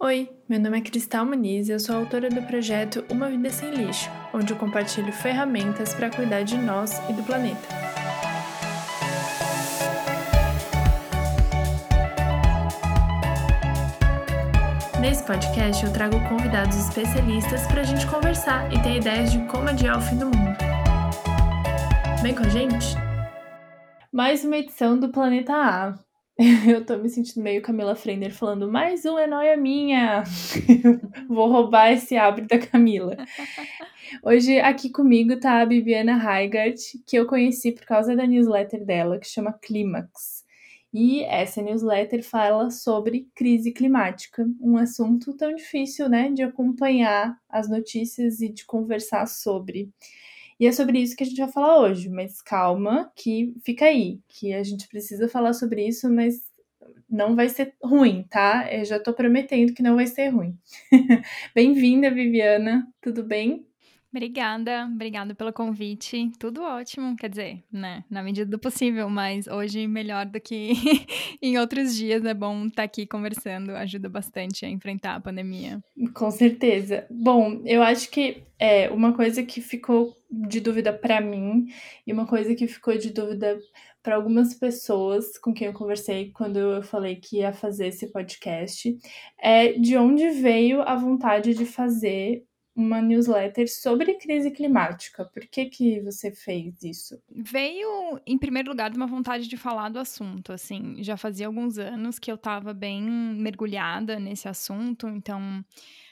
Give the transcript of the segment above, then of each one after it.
Oi, meu nome é Cristal Muniz e eu sou autora do projeto Uma Vida Sem Lixo, onde eu compartilho ferramentas para cuidar de nós e do planeta. Nesse podcast eu trago convidados especialistas para a gente conversar e ter ideias de como adiar o fim do mundo. Vem com a gente? Mais uma edição do Planeta A, Eu tô me sentindo meio Camila Frender falando, mais um é nóia minha. Vou roubar esse abre da Camila. Hoje aqui comigo tá a Bibiana Heigart, que eu conheci por causa da newsletter dela, que chama Clímax. E essa newsletter fala sobre crise climática, um assunto tão difícil, né, de acompanhar as notícias e de conversar sobre. E é sobre isso que a gente vai falar hoje, mas calma, que fica aí, que a gente precisa falar sobre isso, mas não vai ser ruim, tá? Eu já tô prometendo que não vai ser ruim. Bem-vinda, Viviana, tudo bem? Obrigada, obrigada pelo convite. Tudo ótimo, quer dizer, né, na medida do possível, mas hoje melhor do que em outros dias. É bom estar tá aqui conversando, ajuda bastante a enfrentar a pandemia. Com certeza. Bom, eu acho que é uma coisa que ficou de dúvida para mim e uma coisa que ficou de dúvida para algumas pessoas com quem eu conversei quando eu falei que ia fazer esse podcast é de onde veio a vontade de fazer uma newsletter sobre crise climática. Por que, que você fez isso? Veio, em primeiro lugar, de uma vontade de falar do assunto. Assim, já fazia alguns anos que eu estava bem mergulhada nesse assunto, então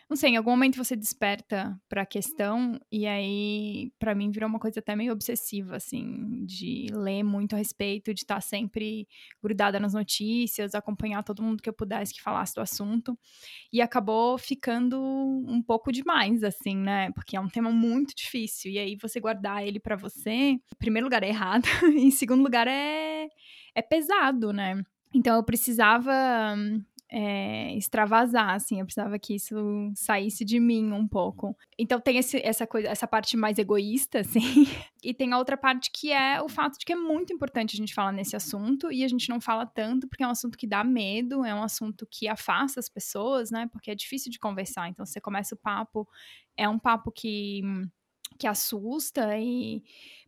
não sei, em algum momento você desperta para a questão e aí para mim virou uma coisa até meio obsessiva assim, de ler muito a respeito, de estar tá sempre grudada nas notícias, acompanhar todo mundo que eu pudesse que falasse do assunto. E acabou ficando um pouco demais assim, né? Porque é um tema muito difícil e aí você guardar ele para você, em primeiro lugar é errado, em segundo lugar é é pesado, né? Então eu precisava é, extravasar, assim, eu precisava que isso saísse de mim um pouco. Então tem esse, essa coisa, essa parte mais egoísta, assim, e tem a outra parte que é o fato de que é muito importante a gente falar nesse assunto e a gente não fala tanto porque é um assunto que dá medo, é um assunto que afasta as pessoas, né? Porque é difícil de conversar. Então você começa o papo, é um papo que que assusta e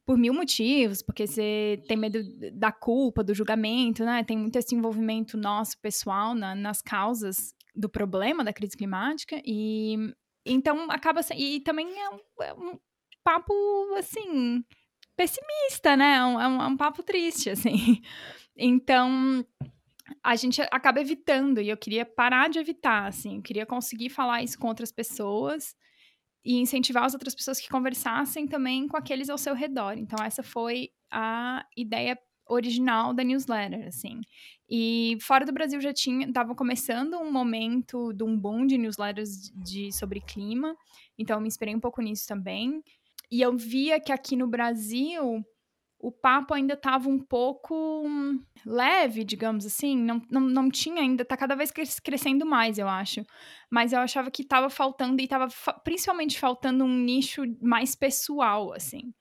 por mil motivos, porque você tem medo da culpa, do julgamento, né? Tem muito esse envolvimento nosso pessoal na, nas causas do problema da crise climática e então acaba e também é um, é um papo assim pessimista, né? É um, é um, é papo triste, assim. Então a gente acaba evitando e eu queria parar de evitar, assim, eu queria conseguir falar isso com outras pessoas e incentivar as outras pessoas que conversassem também com aqueles ao seu redor. Então, essa foi a ideia original da newsletter, assim. E fora do Brasil já tinha, estava começando um momento de um boom de newsletters de, sobre clima, então eu me inspirei um pouco nisso também. E eu via que aqui no Brasil o papo ainda estava um pouco hum, leve, digamos assim, não, não, não tinha ainda, tá cada vez crescendo mais, eu acho. Mas eu achava que estava faltando, e estava fa principalmente faltando um nicho mais pessoal, assim.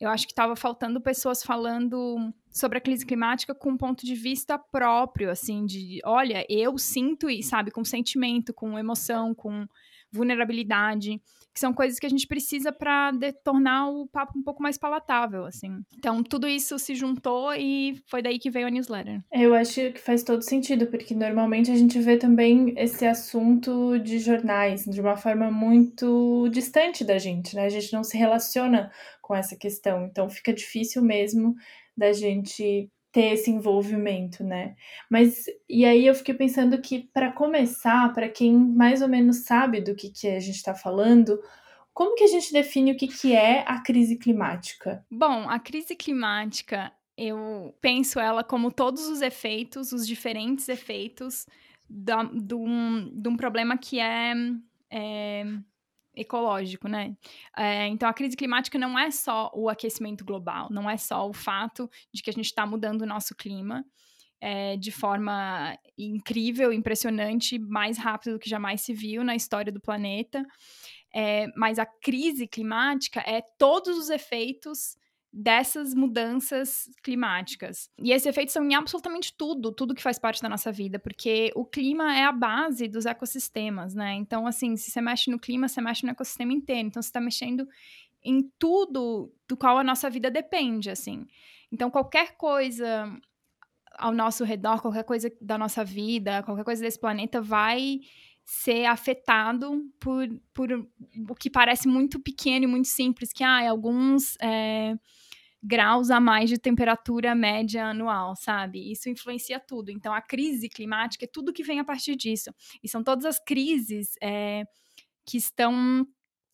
Eu acho que estava faltando pessoas falando sobre a crise climática com um ponto de vista próprio, assim, de, olha, eu sinto e, sabe, com sentimento, com emoção, com vulnerabilidade que são coisas que a gente precisa para tornar o papo um pouco mais palatável, assim. Então, tudo isso se juntou e foi daí que veio a newsletter. Eu acho que faz todo sentido, porque normalmente a gente vê também esse assunto de jornais de uma forma muito distante da gente, né? A gente não se relaciona com essa questão, então fica difícil mesmo da gente ter esse envolvimento, né? Mas e aí eu fiquei pensando que para começar, para quem mais ou menos sabe do que, que a gente está falando, como que a gente define o que, que é a crise climática? Bom, a crise climática, eu penso ela como todos os efeitos, os diferentes efeitos de, um, de um problema que é, é ecológico, né? É, então, a crise climática não é só o aquecimento global, não é só o fato de que a gente está mudando o nosso clima é, de forma incrível, impressionante, mais rápido do que jamais se viu na história do planeta. É, mas a crise climática é todos os efeitos dessas mudanças climáticas. E esses efeitos são em absolutamente tudo, tudo que faz parte da nossa vida, porque o clima é a base dos ecossistemas, né? Então, assim, se você mexe no clima, você mexe no ecossistema inteiro. Então, você está mexendo em tudo do qual a nossa vida depende, assim. Então, qualquer coisa ao nosso redor, qualquer coisa da nossa vida, qualquer coisa desse planeta vai ser afetado por, por o que parece muito pequeno e muito simples, que ah, alguns é, graus a mais de temperatura média anual, sabe? Isso influencia tudo. Então, a crise climática é tudo que vem a partir disso. E são todas as crises é, que estão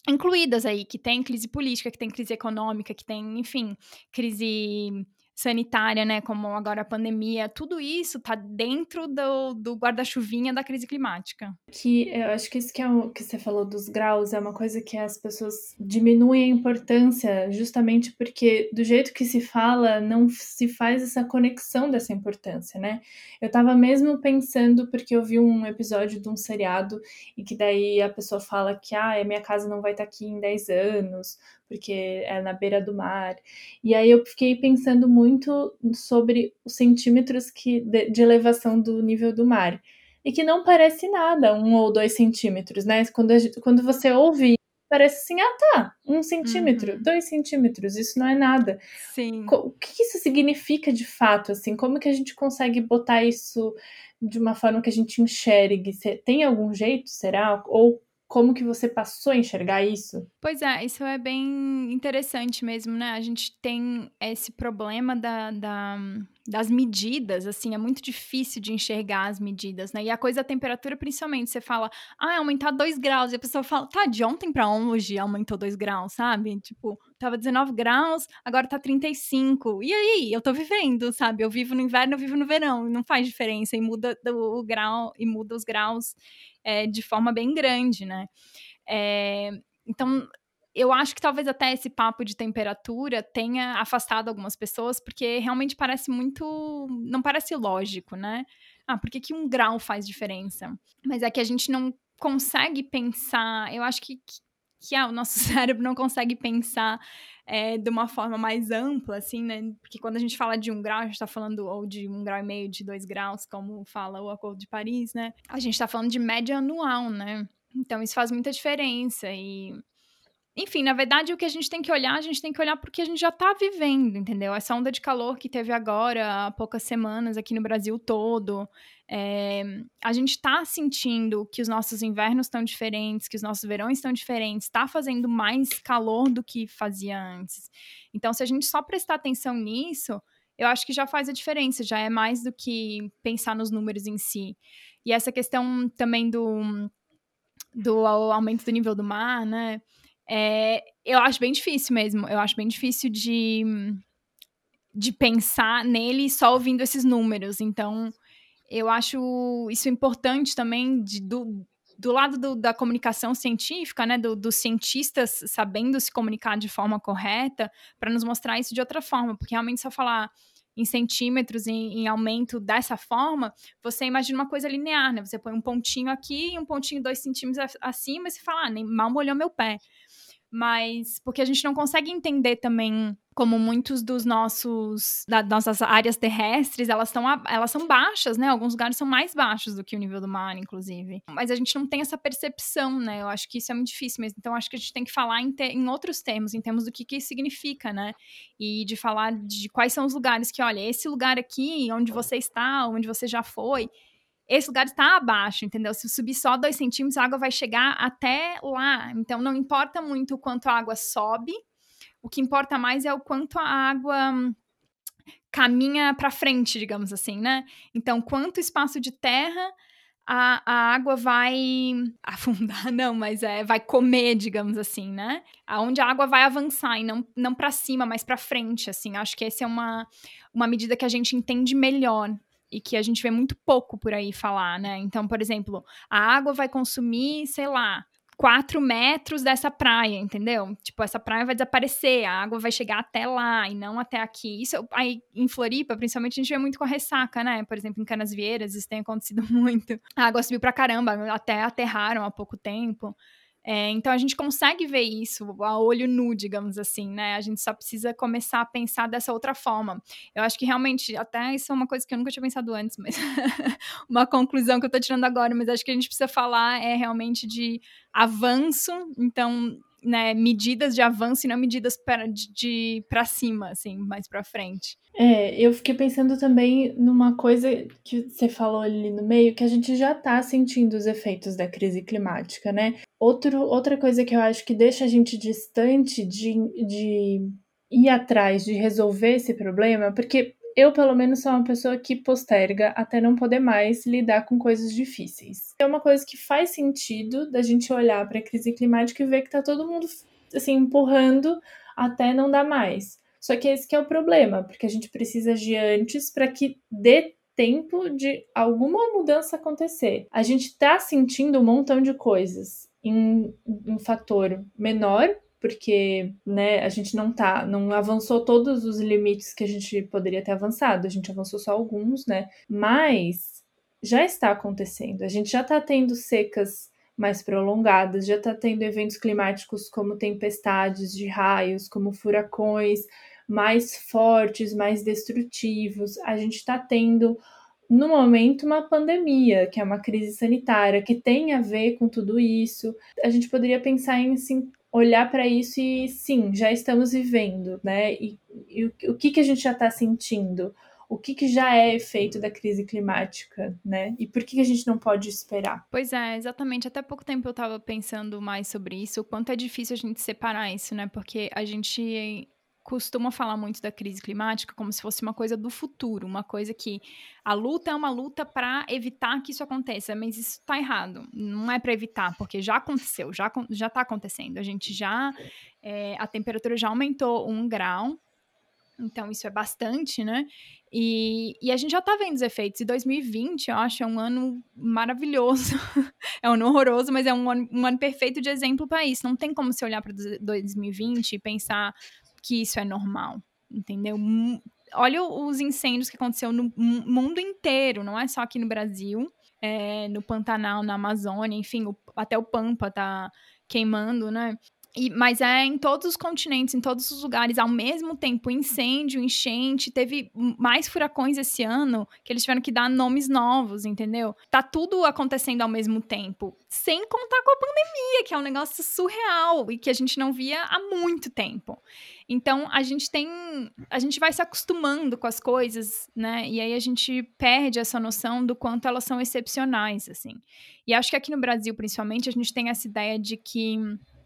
incluídas aí, que tem crise política, que tem crise econômica, que tem, enfim, crise sanitária, né, como agora a pandemia, tudo isso tá dentro do, do guarda-chuvinha da crise climática. Que eu acho que isso que, é o, que você falou dos graus é uma coisa que as pessoas diminuem a importância justamente porque do jeito que se fala não se faz essa conexão dessa importância, né? Eu tava mesmo pensando porque eu vi um episódio de um seriado e que daí a pessoa fala que ah, minha casa não vai estar tá aqui em 10 anos, porque é na beira do mar. E aí eu fiquei pensando muito sobre os centímetros que, de, de elevação do nível do mar. E que não parece nada, um ou dois centímetros, né? Quando, a, quando você ouve, parece assim, ah tá, um centímetro, uhum. dois centímetros, isso não é nada. Sim. O que isso significa de fato, assim? Como que a gente consegue botar isso de uma forma que a gente enxergue? Tem algum jeito, será? Ou como que você passou a enxergar isso? Pois é, isso é bem interessante mesmo, né? A gente tem esse problema da, da, das medidas, assim, é muito difícil de enxergar as medidas, né? E a coisa da temperatura, principalmente, você fala, ah, aumentar 2 graus, e a pessoa fala, tá, de ontem para hoje aumentou 2 graus, sabe? Tipo, tava 19 graus, agora tá 35. E aí? Eu tô vivendo, sabe? Eu vivo no inverno, eu vivo no verão, não faz diferença, e muda o grau, e muda os graus é, de forma bem grande, né? É, então, eu acho que talvez até esse papo de temperatura tenha afastado algumas pessoas, porque realmente parece muito. não parece lógico, né? Ah, por que, um grau faz diferença? Mas é que a gente não consegue pensar. Eu acho que, que, que ah, o nosso cérebro não consegue pensar é, de uma forma mais ampla, assim, né? Porque quando a gente fala de um grau, a gente está falando ou de um grau e meio, de dois graus, como fala o Acordo de Paris, né? A gente está falando de média anual, né? Então isso faz muita diferença e enfim, na verdade, o que a gente tem que olhar, a gente tem que olhar porque a gente já está vivendo, entendeu? Essa onda de calor que teve agora há poucas semanas aqui no Brasil todo. É, a gente está sentindo que os nossos invernos estão diferentes, que os nossos verões estão diferentes, está fazendo mais calor do que fazia antes. Então, se a gente só prestar atenção nisso, eu acho que já faz a diferença, já é mais do que pensar nos números em si. E essa questão também do, do aumento do nível do mar, né? É, eu acho bem difícil mesmo. Eu acho bem difícil de, de pensar nele só ouvindo esses números. Então, eu acho isso importante também de, do, do lado do, da comunicação científica, né, do, dos cientistas sabendo se comunicar de forma correta, para nos mostrar isso de outra forma, porque realmente só falar em centímetros, em, em, aumento dessa forma, você imagina uma coisa linear, né? Você põe um pontinho aqui e um pontinho dois centímetros acima e você fala, ah, nem mal molhou meu pé mas porque a gente não consegue entender também como muitos dos nossos das nossas áreas terrestres elas estão elas são baixas né? Alguns lugares são mais baixos do que o nível do mar inclusive. Mas a gente não tem essa percepção né? Eu acho que isso é muito difícil mesmo. Então acho que a gente tem que falar em, te, em outros termos em termos do que que isso significa né? E de falar de quais são os lugares que olha esse lugar aqui onde você está onde você já foi esse lugar está abaixo, entendeu? Se subir só dois centímetros, a água vai chegar até lá. Então, não importa muito o quanto a água sobe, o que importa mais é o quanto a água caminha para frente, digamos assim, né? Então, quanto espaço de terra a, a água vai afundar, não, mas é, vai comer, digamos assim, né? Aonde a água vai avançar e não, não para cima, mas para frente, assim. Acho que essa é uma, uma medida que a gente entende melhor e que a gente vê muito pouco por aí falar, né? Então, por exemplo, a água vai consumir, sei lá, 4 metros dessa praia, entendeu? Tipo, essa praia vai desaparecer, a água vai chegar até lá e não até aqui. Isso aí em Floripa, principalmente, a gente vê muito com a ressaca, né? Por exemplo, em Canasvieiras, isso tem acontecido muito. A água subiu pra caramba, até aterraram há pouco tempo. É, então a gente consegue ver isso a olho nu, digamos assim, né? A gente só precisa começar a pensar dessa outra forma. Eu acho que realmente, até isso é uma coisa que eu nunca tinha pensado antes, mas uma conclusão que eu tô tirando agora, mas acho que a gente precisa falar é realmente de avanço. Então, né, medidas de avanço e não medidas para de, de para cima, assim, mais para frente. É, eu fiquei pensando também numa coisa que você falou ali no meio, que a gente já está sentindo os efeitos da crise climática, né? Outro, outra coisa que eu acho que deixa a gente distante de, de ir atrás de resolver esse problema, porque eu, pelo menos, sou uma pessoa que posterga até não poder mais lidar com coisas difíceis. É uma coisa que faz sentido da gente olhar para a crise climática e ver que tá todo mundo assim empurrando até não dar mais. Só que esse que é o problema, porque a gente precisa de antes para que dê tempo de alguma mudança acontecer. A gente está sentindo um montão de coisas em um fator menor, porque né, a gente não tá, não avançou todos os limites que a gente poderia ter avançado, a gente avançou só alguns, né? Mas já está acontecendo. A gente já está tendo secas mais prolongadas, já está tendo eventos climáticos como tempestades de raios, como furacões mais fortes, mais destrutivos. A gente está tendo no momento uma pandemia, que é uma crise sanitária, que tem a ver com tudo isso. A gente poderia pensar em assim, olhar para isso e sim, já estamos vivendo, né? E, e o, o, que, que a gente já está sentindo? O que, que já é efeito da crise climática, né? E por que, que a gente não pode esperar? Pois é, exatamente. Até pouco tempo eu estava pensando mais sobre isso, o quanto é difícil a gente separar isso, né? Porque a gente costuma falar muito da crise climática como se fosse uma coisa do futuro, uma coisa que a luta é uma luta para evitar que isso aconteça, mas isso está errado. Não é para evitar, porque já aconteceu, já já está acontecendo. A gente já é, a temperatura já aumentou um grau, então isso é bastante, né? E, e, a gente já tá vendo os efeitos. E 2020, eu acho, é um ano maravilhoso. é um ano horroroso, mas é um ano, um ano perfeito de exemplo para isso. Não tem como se olhar para 2020 e pensar, que isso é normal, entendeu? Olha os incêndios que aconteceu no mundo inteiro, não é só aqui no Brasil, é, no Pantanal, na Amazônia, enfim, o, até o Pampa tá queimando, né? E, mas é em todos os continentes, em todos os lugares, ao mesmo tempo, incêndio, enchente, teve mais furacões esse ano que eles tiveram que dar nomes novos, entendeu? Tá tudo acontecendo ao mesmo tempo, sem contar com a pandemia, que é um negócio surreal e que a gente não via há muito tempo. Então, a gente tem. A gente vai se acostumando com as coisas, né? E aí a gente perde essa noção do quanto elas são excepcionais, assim. E acho que aqui no Brasil, principalmente, a gente tem essa ideia de que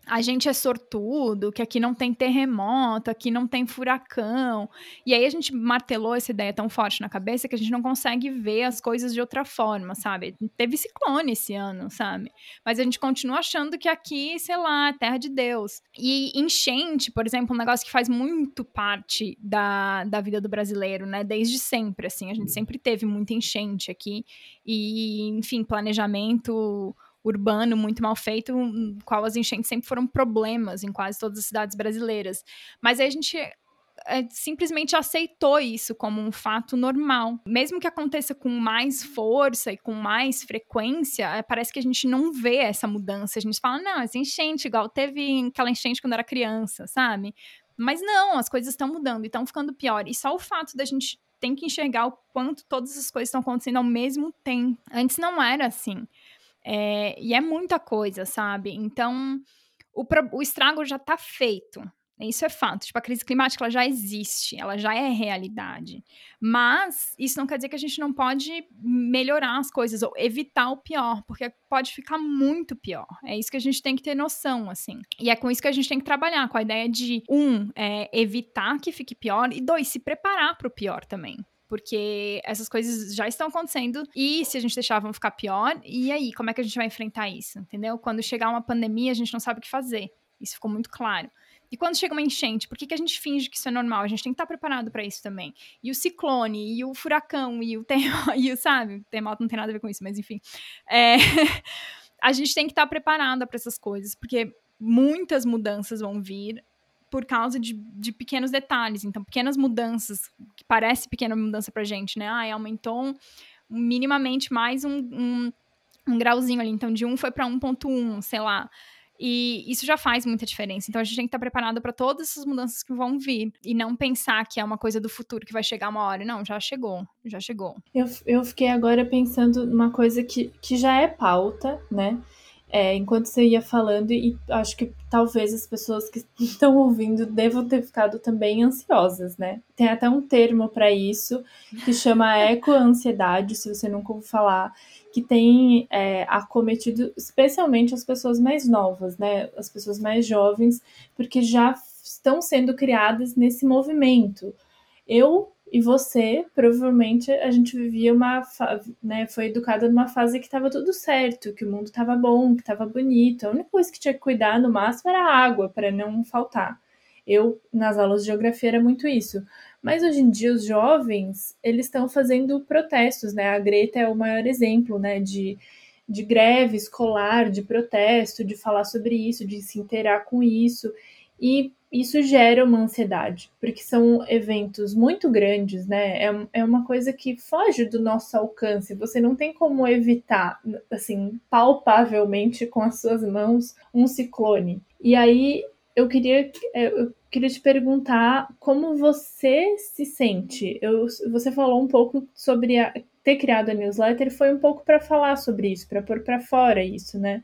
a gente é sortudo, que aqui não tem terremoto, aqui não tem furacão. E aí a gente martelou essa ideia tão forte na cabeça que a gente não consegue ver as coisas de outra forma, sabe? Teve ciclone esse ano, sabe? Mas a gente continua achando que aqui, sei lá, é terra de Deus. E enchente, por exemplo, um negócio que faz muito parte da, da vida do brasileiro, né? Desde sempre, assim. A gente sempre teve muita enchente aqui. E, enfim, planejamento urbano muito mal feito, qual as enchentes sempre foram problemas em quase todas as cidades brasileiras. Mas aí a gente é, simplesmente aceitou isso como um fato normal. Mesmo que aconteça com mais força e com mais frequência, é, parece que a gente não vê essa mudança. A gente fala, não, essa enchente, igual teve aquela enchente quando era criança, sabe? Mas não, as coisas estão mudando e estão ficando pior. E só o fato da gente tem que enxergar o quanto todas as coisas estão acontecendo ao mesmo tempo. Antes não era assim. É, e é muita coisa, sabe? Então, o, o estrago já está feito. Isso é fato. Tipo, a crise climática ela já existe, ela já é realidade. Mas isso não quer dizer que a gente não pode melhorar as coisas ou evitar o pior, porque pode ficar muito pior. É isso que a gente tem que ter noção, assim. E é com isso que a gente tem que trabalhar, com a ideia de, um, é, evitar que fique pior, e dois, se preparar para o pior também porque essas coisas já estão acontecendo e se a gente deixar vão ficar pior, e aí, como é que a gente vai enfrentar isso, entendeu? Quando chegar uma pandemia, a gente não sabe o que fazer. Isso ficou muito claro. E quando chega uma enchente, por que, que a gente finge que isso é normal? A gente tem que estar preparado para isso também. E o ciclone, e o furacão, e o terremoto, e o, sabe? Terremoto não tem nada a ver com isso, mas enfim. É... a gente tem que estar preparada para essas coisas, porque muitas mudanças vão vir por causa de, de pequenos detalhes. Então, pequenas mudanças, que parece pequena mudança pra gente, né? Ah, aumentou minimamente mais um, um, um grauzinho ali. Então, de 1 foi para 1.1, sei lá. E isso já faz muita diferença. Então a gente tem que estar preparado para todas essas mudanças que vão vir. E não pensar que é uma coisa do futuro que vai chegar uma hora. Não, já chegou, já chegou. Eu, eu fiquei agora pensando numa coisa que, que já é pauta, né? É, enquanto você ia falando, e acho que talvez as pessoas que estão ouvindo devam ter ficado também ansiosas, né? Tem até um termo para isso que chama ecoansiedade, se você nunca ouviu falar, que tem é, acometido especialmente as pessoas mais novas, né? As pessoas mais jovens, porque já estão sendo criadas nesse movimento. Eu e você, provavelmente, a gente vivia uma. Né, foi educada numa fase que estava tudo certo, que o mundo estava bom, que estava bonito. A única coisa que tinha que cuidar no máximo era a água, para não faltar. Eu, nas aulas de geografia, era muito isso. Mas hoje em dia, os jovens, eles estão fazendo protestos, né? A Greta é o maior exemplo, né? De, de greve escolar, de protesto, de falar sobre isso, de se inteirar com isso. E isso gera uma ansiedade, porque são eventos muito grandes, né? É, é uma coisa que foge do nosso alcance. Você não tem como evitar, assim, palpavelmente com as suas mãos, um ciclone. E aí eu queria, é, eu queria te perguntar como você se sente. Eu, você falou um pouco sobre a, ter criado a newsletter, foi um pouco para falar sobre isso, para pôr para fora isso, né?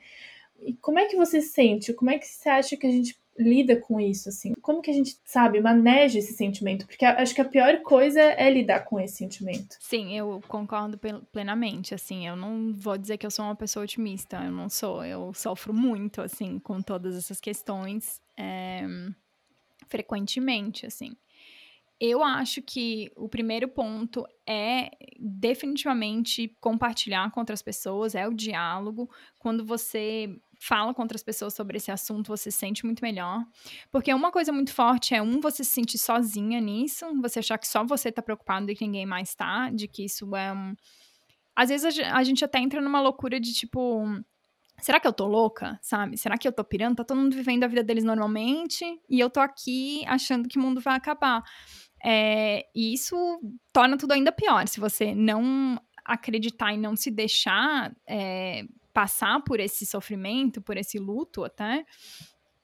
E como é que você se sente? Como é que você acha que a gente lida com isso, assim? Como que a gente, sabe, maneja esse sentimento? Porque acho que a pior coisa é lidar com esse sentimento. Sim, eu concordo plenamente, assim, eu não vou dizer que eu sou uma pessoa otimista, eu não sou, eu sofro muito, assim, com todas essas questões, é, frequentemente, assim. Eu acho que o primeiro ponto é definitivamente compartilhar com outras pessoas, é o diálogo. Quando você fala com outras pessoas sobre esse assunto, você se sente muito melhor. Porque uma coisa muito forte é, um, você se sentir sozinha nisso, você achar que só você tá preocupado e que ninguém mais tá, de que isso é um. Às vezes a gente até entra numa loucura de tipo. Será que eu tô louca? Sabe? Será que eu tô pirando? Tá todo mundo vivendo a vida deles normalmente e eu tô aqui achando que o mundo vai acabar. É, e isso torna tudo ainda pior. Se você não acreditar e não se deixar é, passar por esse sofrimento, por esse luto até,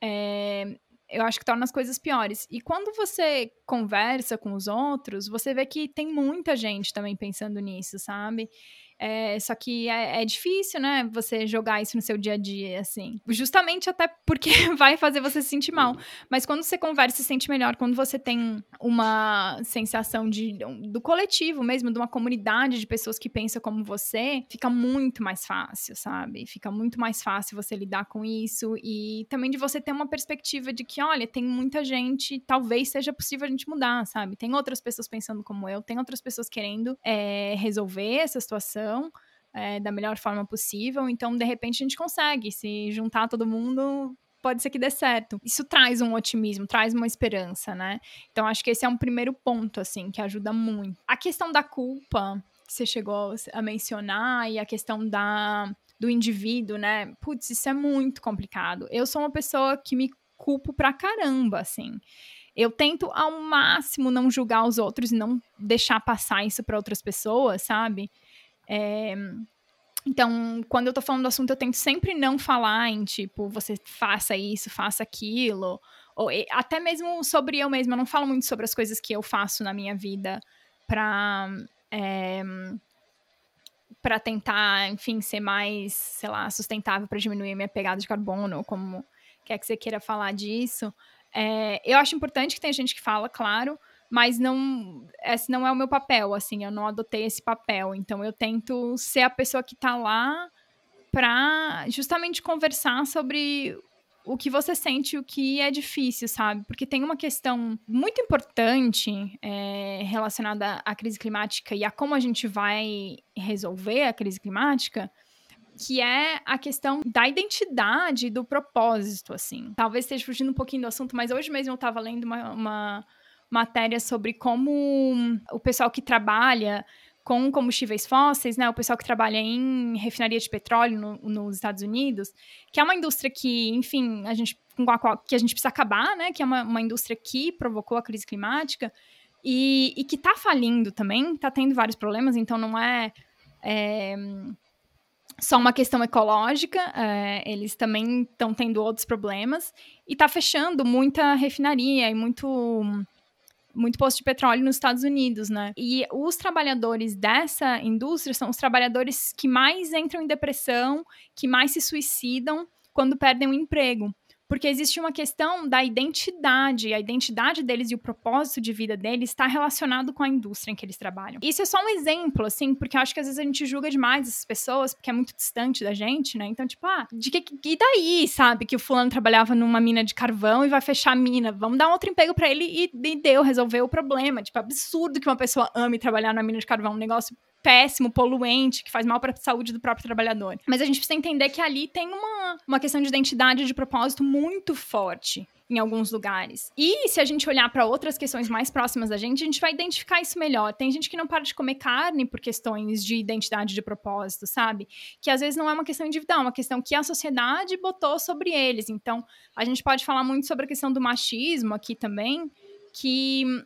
é, eu acho que torna as coisas piores. E quando você conversa com os outros, você vê que tem muita gente também pensando nisso, sabe? É, só que é, é, difícil, né? Você jogar isso no seu dia a dia, assim. Justamente até porque vai fazer você se sentir mal. Mas quando você conversa, se sente melhor. Quando você tem uma sensação de, do coletivo mesmo, de uma comunidade de pessoas que pensam como você, fica muito mais fácil, sabe? Fica muito mais fácil você lidar com isso. E também de você ter uma perspectiva de que, olha, tem muita gente, talvez seja possível a gente mudar, sabe? Tem outras pessoas pensando como eu, tem outras pessoas querendo é, resolver essa situação é, da melhor forma possível. Então, de repente, a gente consegue se juntar todo mundo. Pode ser que dê certo. Isso traz um otimismo, traz uma esperança, né? Então, acho que esse é um primeiro ponto, assim, que ajuda muito. A questão da culpa, que você chegou a mencionar, e a questão da, do indivíduo, né? Putz, isso é muito complicado. Eu sou uma pessoa que me culpo pra caramba, assim. Eu tento ao máximo não julgar os outros e não deixar passar isso para outras pessoas, sabe? É, então, quando eu tô falando do assunto, eu tento sempre não falar em tipo, você faça isso, faça aquilo. Ou até mesmo sobre eu mesma. Eu não falo muito sobre as coisas que eu faço na minha vida pra. É, para tentar, enfim, ser mais, sei lá, sustentável para diminuir minha pegada de carbono, como quer que você queira falar disso. É, eu acho importante que tem gente que fala, claro, mas não esse não é o meu papel, assim, eu não adotei esse papel. Então eu tento ser a pessoa que tá lá para justamente conversar sobre o que você sente, o que é difícil, sabe? Porque tem uma questão muito importante é, relacionada à crise climática e a como a gente vai resolver a crise climática, que é a questão da identidade, do propósito, assim. Talvez esteja fugindo um pouquinho do assunto, mas hoje mesmo eu estava lendo uma, uma matéria sobre como o pessoal que trabalha com combustíveis fósseis, né, o pessoal que trabalha em refinaria de petróleo no, nos Estados Unidos, que é uma indústria que, enfim, a gente com a qual que a gente precisa acabar, né, que é uma, uma indústria que provocou a crise climática e, e que está falindo também, está tendo vários problemas, então não é, é só uma questão ecológica, é, eles também estão tendo outros problemas e está fechando muita refinaria e muito muito posto de petróleo nos Estados Unidos, né? E os trabalhadores dessa indústria são os trabalhadores que mais entram em depressão, que mais se suicidam quando perdem o emprego porque existe uma questão da identidade, a identidade deles e o propósito de vida deles está relacionado com a indústria em que eles trabalham. Isso é só um exemplo, assim, porque eu acho que às vezes a gente julga demais essas pessoas, porque é muito distante da gente, né? Então, tipo, ah, de que e daí, sabe, que o fulano trabalhava numa mina de carvão e vai fechar a mina, vamos dar um outro emprego para ele e, e deu, resolveu o problema. Tipo, absurdo que uma pessoa ame trabalhar numa mina de carvão, um negócio péssimo, poluente, que faz mal para a saúde do próprio trabalhador. Mas a gente precisa entender que ali tem uma, uma questão de identidade, de propósito muito forte em alguns lugares. E se a gente olhar para outras questões mais próximas da gente, a gente vai identificar isso melhor. Tem gente que não para de comer carne por questões de identidade de propósito, sabe? Que às vezes não é uma questão individual, é uma questão que a sociedade botou sobre eles. Então, a gente pode falar muito sobre a questão do machismo aqui também, que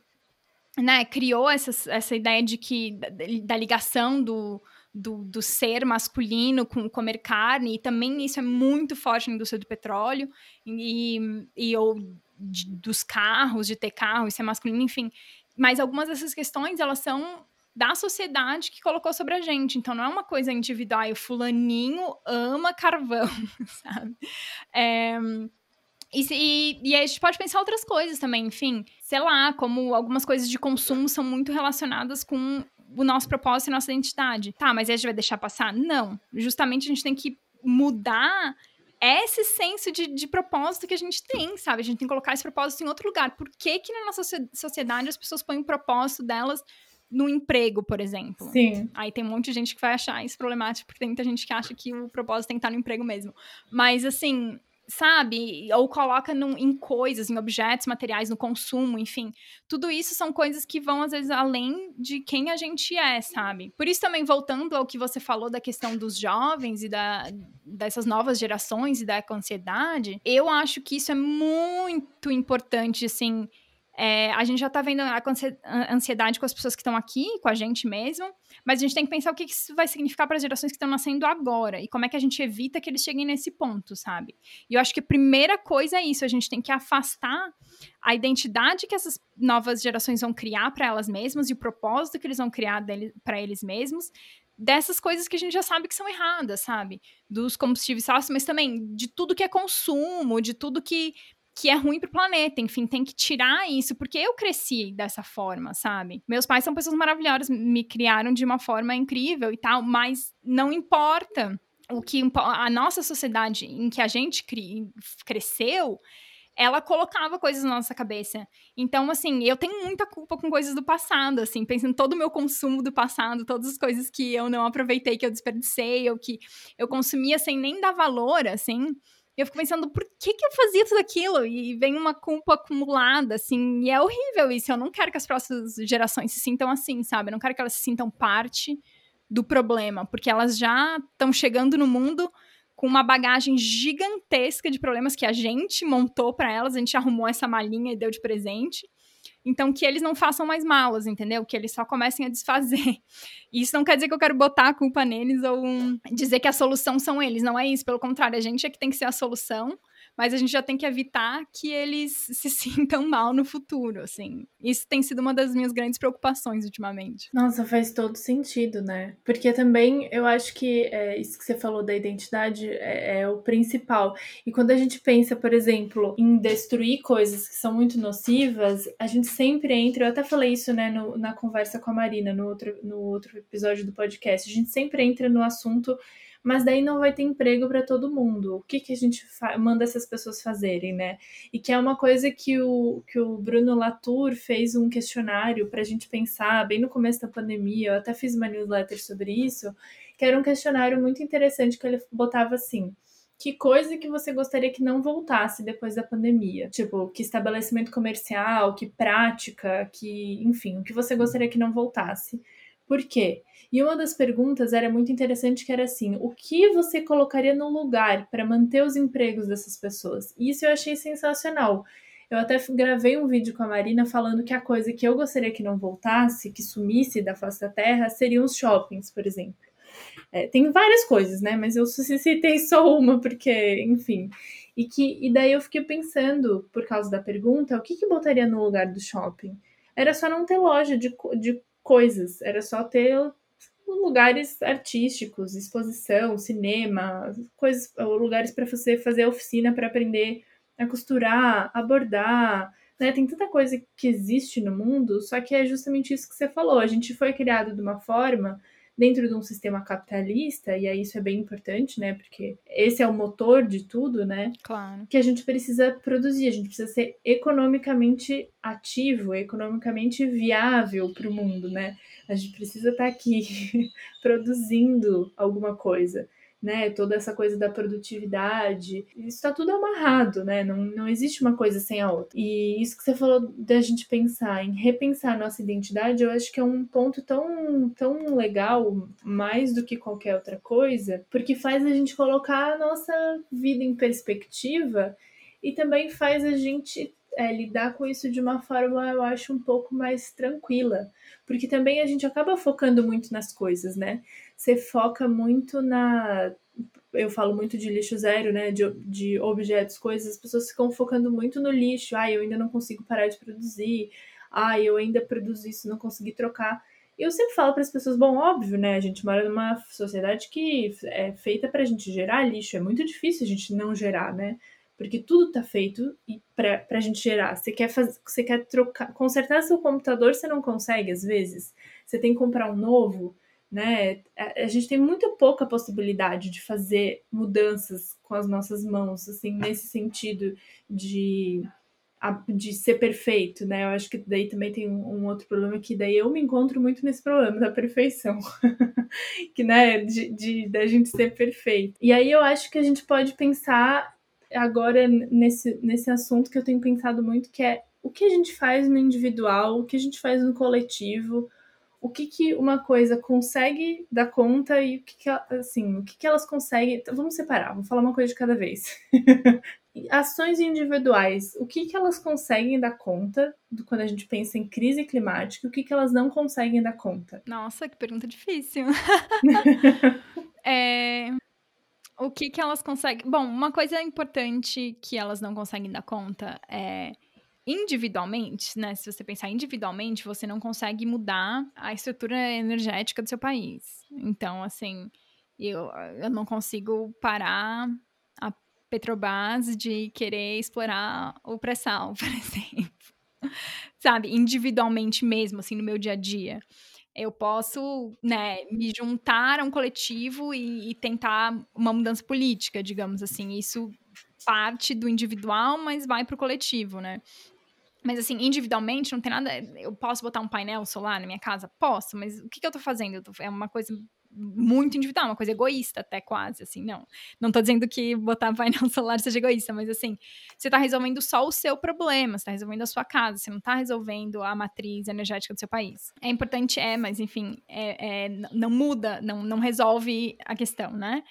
né, criou essa, essa ideia de que da, da ligação do, do, do, ser masculino com comer carne, e também isso é muito forte na indústria do petróleo, e, e ou de, dos carros, de ter carro, isso é masculino, enfim. Mas algumas dessas questões, elas são da sociedade que colocou sobre a gente. Então, não é uma coisa individual, o fulaninho ama carvão, sabe? É, e, e, e, a gente pode pensar outras coisas também, enfim, sei lá, como algumas coisas de consumo são muito relacionadas com o nosso propósito e nossa identidade. Tá, mas a gente vai deixar passar? Não. Justamente a gente tem que mudar esse senso de, de propósito que a gente tem, sabe? A gente tem que colocar esse propósito em outro lugar. Por que que na nossa sociedade as pessoas põem o propósito delas no emprego, por exemplo. Sim. Aí tem um monte de gente que vai achar isso problemático, porque tem muita gente que acha que o propósito tem que estar no emprego mesmo. Mas, assim, sabe? Ou coloca num, em coisas, em objetos materiais, no consumo, enfim. Tudo isso são coisas que vão, às vezes, além de quem a gente é, sabe? Por isso, também, voltando ao que você falou da questão dos jovens e da, dessas novas gerações e da ansiedade, eu acho que isso é muito importante, assim é, a gente já está vendo a ansiedade com as pessoas que estão aqui, com a gente mesmo, mas a gente tem que pensar o que isso vai significar para as gerações que estão nascendo agora e como é que a gente evita que eles cheguem nesse ponto, sabe? E eu acho que a primeira coisa é isso, a gente tem que afastar a identidade que essas novas gerações vão criar para elas mesmas e o propósito que eles vão criar para eles mesmos dessas coisas que a gente já sabe que são erradas, sabe? Dos combustíveis fósseis, mas também de tudo que é consumo, de tudo que que é ruim pro planeta. Enfim, tem que tirar isso, porque eu cresci dessa forma, sabe? Meus pais são pessoas maravilhosas, me criaram de uma forma incrível e tal, mas não importa o que a nossa sociedade em que a gente cresceu ela colocava coisas na nossa cabeça. Então, assim, eu tenho muita culpa com coisas do passado, assim, pensando todo o meu consumo do passado, todas as coisas que eu não aproveitei, que eu desperdicei, ou que eu consumia sem nem dar valor, assim. E eu fico pensando, por que, que eu fazia tudo aquilo? E vem uma culpa acumulada, assim, e é horrível isso. Eu não quero que as próximas gerações se sintam assim, sabe? Eu não quero que elas se sintam parte do problema, porque elas já estão chegando no mundo com uma bagagem gigantesca de problemas que a gente montou para elas, a gente arrumou essa malinha e deu de presente. Então, que eles não façam mais malas, entendeu? Que eles só comecem a desfazer. Isso não quer dizer que eu quero botar a culpa neles ou dizer que a solução são eles. Não é isso. Pelo contrário, a gente é que tem que ser a solução mas a gente já tem que evitar que eles se sintam mal no futuro, assim. Isso tem sido uma das minhas grandes preocupações ultimamente. Nossa, faz todo sentido, né? Porque também eu acho que é, isso que você falou da identidade é, é o principal. E quando a gente pensa, por exemplo, em destruir coisas que são muito nocivas, a gente sempre entra, eu até falei isso, né, no, na conversa com a Marina, no outro, no outro episódio do podcast, a gente sempre entra no assunto mas daí não vai ter emprego para todo mundo. O que, que a gente manda essas pessoas fazerem, né? E que é uma coisa que o, que o Bruno Latour fez um questionário para a gente pensar bem no começo da pandemia. Eu até fiz uma newsletter sobre isso, que era um questionário muito interessante que ele botava assim que coisa que você gostaria que não voltasse depois da pandemia? Tipo, que estabelecimento comercial, que prática, que, enfim, o que você gostaria que não voltasse? Por quê? E uma das perguntas era muito interessante que era assim: o que você colocaria no lugar para manter os empregos dessas pessoas? E isso eu achei sensacional. Eu até gravei um vídeo com a Marina falando que a coisa que eu gostaria que não voltasse, que sumisse da face da terra, seriam os shoppings, por exemplo. É, tem várias coisas, né? Mas eu citei só uma, porque, enfim. E, que, e daí eu fiquei pensando, por causa da pergunta, o que, que botaria no lugar do shopping? Era só não ter loja de, de coisas, era só ter lugares artísticos, exposição, cinema, coisas, lugares para você fazer oficina para aprender a costurar, a bordar, né? Tem tanta coisa que existe no mundo, só que é justamente isso que você falou. A gente foi criado de uma forma dentro de um sistema capitalista, e aí isso é bem importante, né? Porque esse é o motor de tudo, né? Claro. Que a gente precisa produzir, a gente precisa ser economicamente ativo, economicamente viável para o mundo, né? A gente precisa estar tá aqui produzindo alguma coisa né? Toda essa coisa da produtividade, isso está tudo amarrado, né? Não, não existe uma coisa sem a outra. E isso que você falou da gente pensar em repensar a nossa identidade, eu acho que é um ponto tão, tão legal, mais do que qualquer outra coisa, porque faz a gente colocar a nossa vida em perspectiva e também faz a gente é, lidar com isso de uma forma, eu acho, um pouco mais tranquila. Porque também a gente acaba focando muito nas coisas, né? Você foca muito na. Eu falo muito de lixo zero, né? De, de objetos, coisas, as pessoas ficam focando muito no lixo. Ah, eu ainda não consigo parar de produzir. Ah, eu ainda produzo isso, não consegui trocar. Eu sempre falo para as pessoas, bom, óbvio, né? A gente mora numa sociedade que é feita para a gente gerar lixo. É muito difícil a gente não gerar, né? porque tudo está feito para a gente gerar. Você quer fazer, você quer trocar, consertar seu computador, você não consegue às vezes. Você tem que comprar um novo, né? A, gente tem muito pouca possibilidade de fazer mudanças com as nossas mãos, assim, nesse sentido de de ser perfeito, né? Eu acho que daí também tem um, um, outro problema que daí eu me encontro muito nesse problema da perfeição, que né, de, de da gente ser perfeito. E aí eu acho que a gente pode pensar agora nesse, nesse assunto que eu tenho pensado muito, que é o que a gente faz no individual, o que a gente faz no coletivo, o que, que uma coisa consegue dar conta e o que, que assim, o que, que elas conseguem. Então, vamos separar, vamos falar uma coisa de cada vez. Ações individuais, o que, que elas conseguem dar conta do, quando a gente pensa em crise climática e o que, que elas não conseguem dar conta? Nossa, que pergunta difícil. é, o que que elas conseguem? Bom, uma coisa importante que elas não conseguem dar conta é individualmente, né? Se você pensar individualmente, você não consegue mudar a estrutura energética do seu país. Então, assim, eu, eu não consigo parar a Petrobras de querer explorar o pré-sal, por exemplo. Sabe, individualmente mesmo, assim, no meu dia a dia eu posso, né, me juntar a um coletivo e, e, tentar uma mudança política, digamos assim. Isso parte do individual, mas vai para o coletivo, né? Mas assim, individualmente não tem nada. Eu posso botar um painel solar na minha casa? Posso, mas o que, que eu tô fazendo? Eu tô, é uma coisa muito individual, uma coisa egoísta até quase, assim, não. Não tô dizendo que botar painel solar seja egoísta, mas assim, você tá resolvendo só o seu problema, você tá resolvendo a sua casa, você não tá resolvendo a matriz energética do seu país. É importante, é, mas enfim, é, é não muda, não, não resolve a questão, né?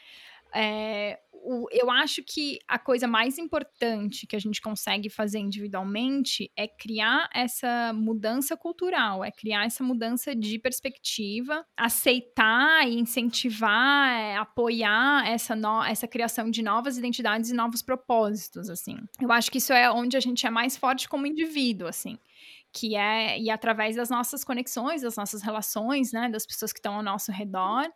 É, o, eu acho que a coisa mais importante que a gente consegue fazer individualmente é criar essa mudança cultural, é criar essa mudança de perspectiva, aceitar e incentivar, é, apoiar essa, no, essa criação de novas identidades e novos propósitos, assim. Eu acho que isso é onde a gente é mais forte como indivíduo, assim que é e através das nossas conexões, das nossas relações, né, das pessoas que estão ao nosso redor,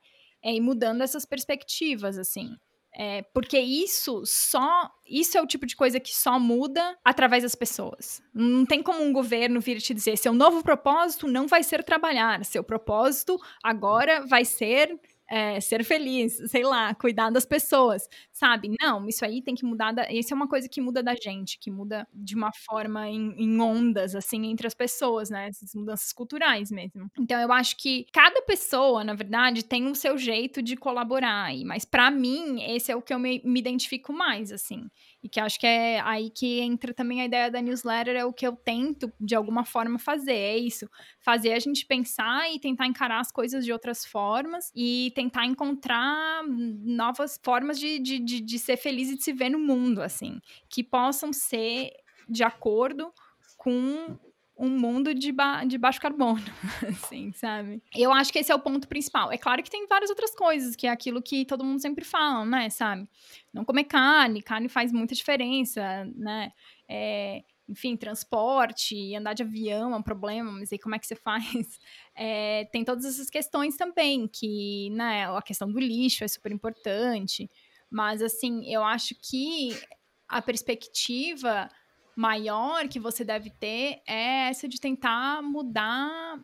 é, e mudando essas perspectivas, assim. É, porque isso só. Isso é o tipo de coisa que só muda através das pessoas. Não tem como um governo vir te dizer: seu novo propósito não vai ser trabalhar, seu propósito agora vai ser é, ser feliz, sei lá, cuidar das pessoas, sabe? Não, isso aí tem que mudar. Da, isso é uma coisa que muda da gente, que muda de uma forma em, em ondas, assim, entre as pessoas, né? Essas mudanças culturais mesmo. Então, eu acho que cada pessoa, na verdade, tem o seu jeito de colaborar aí, mas para mim, esse é o que eu me, me identifico mais, assim. E que acho que é aí que entra também a ideia da newsletter, é o que eu tento, de alguma forma, fazer. É isso. Fazer a gente pensar e tentar encarar as coisas de outras formas e tentar encontrar novas formas de, de, de, de ser feliz e de se ver no mundo, assim. Que possam ser de acordo com um mundo de, ba de baixo carbono, assim, sabe? Eu acho que esse é o ponto principal. É claro que tem várias outras coisas, que é aquilo que todo mundo sempre fala, né, sabe? Não comer carne, carne faz muita diferença, né? É, enfim, transporte, andar de avião é um problema, mas aí como é que você faz? É, tem todas essas questões também, que, né, a questão do lixo é super importante, mas, assim, eu acho que a perspectiva maior que você deve ter é essa de tentar mudar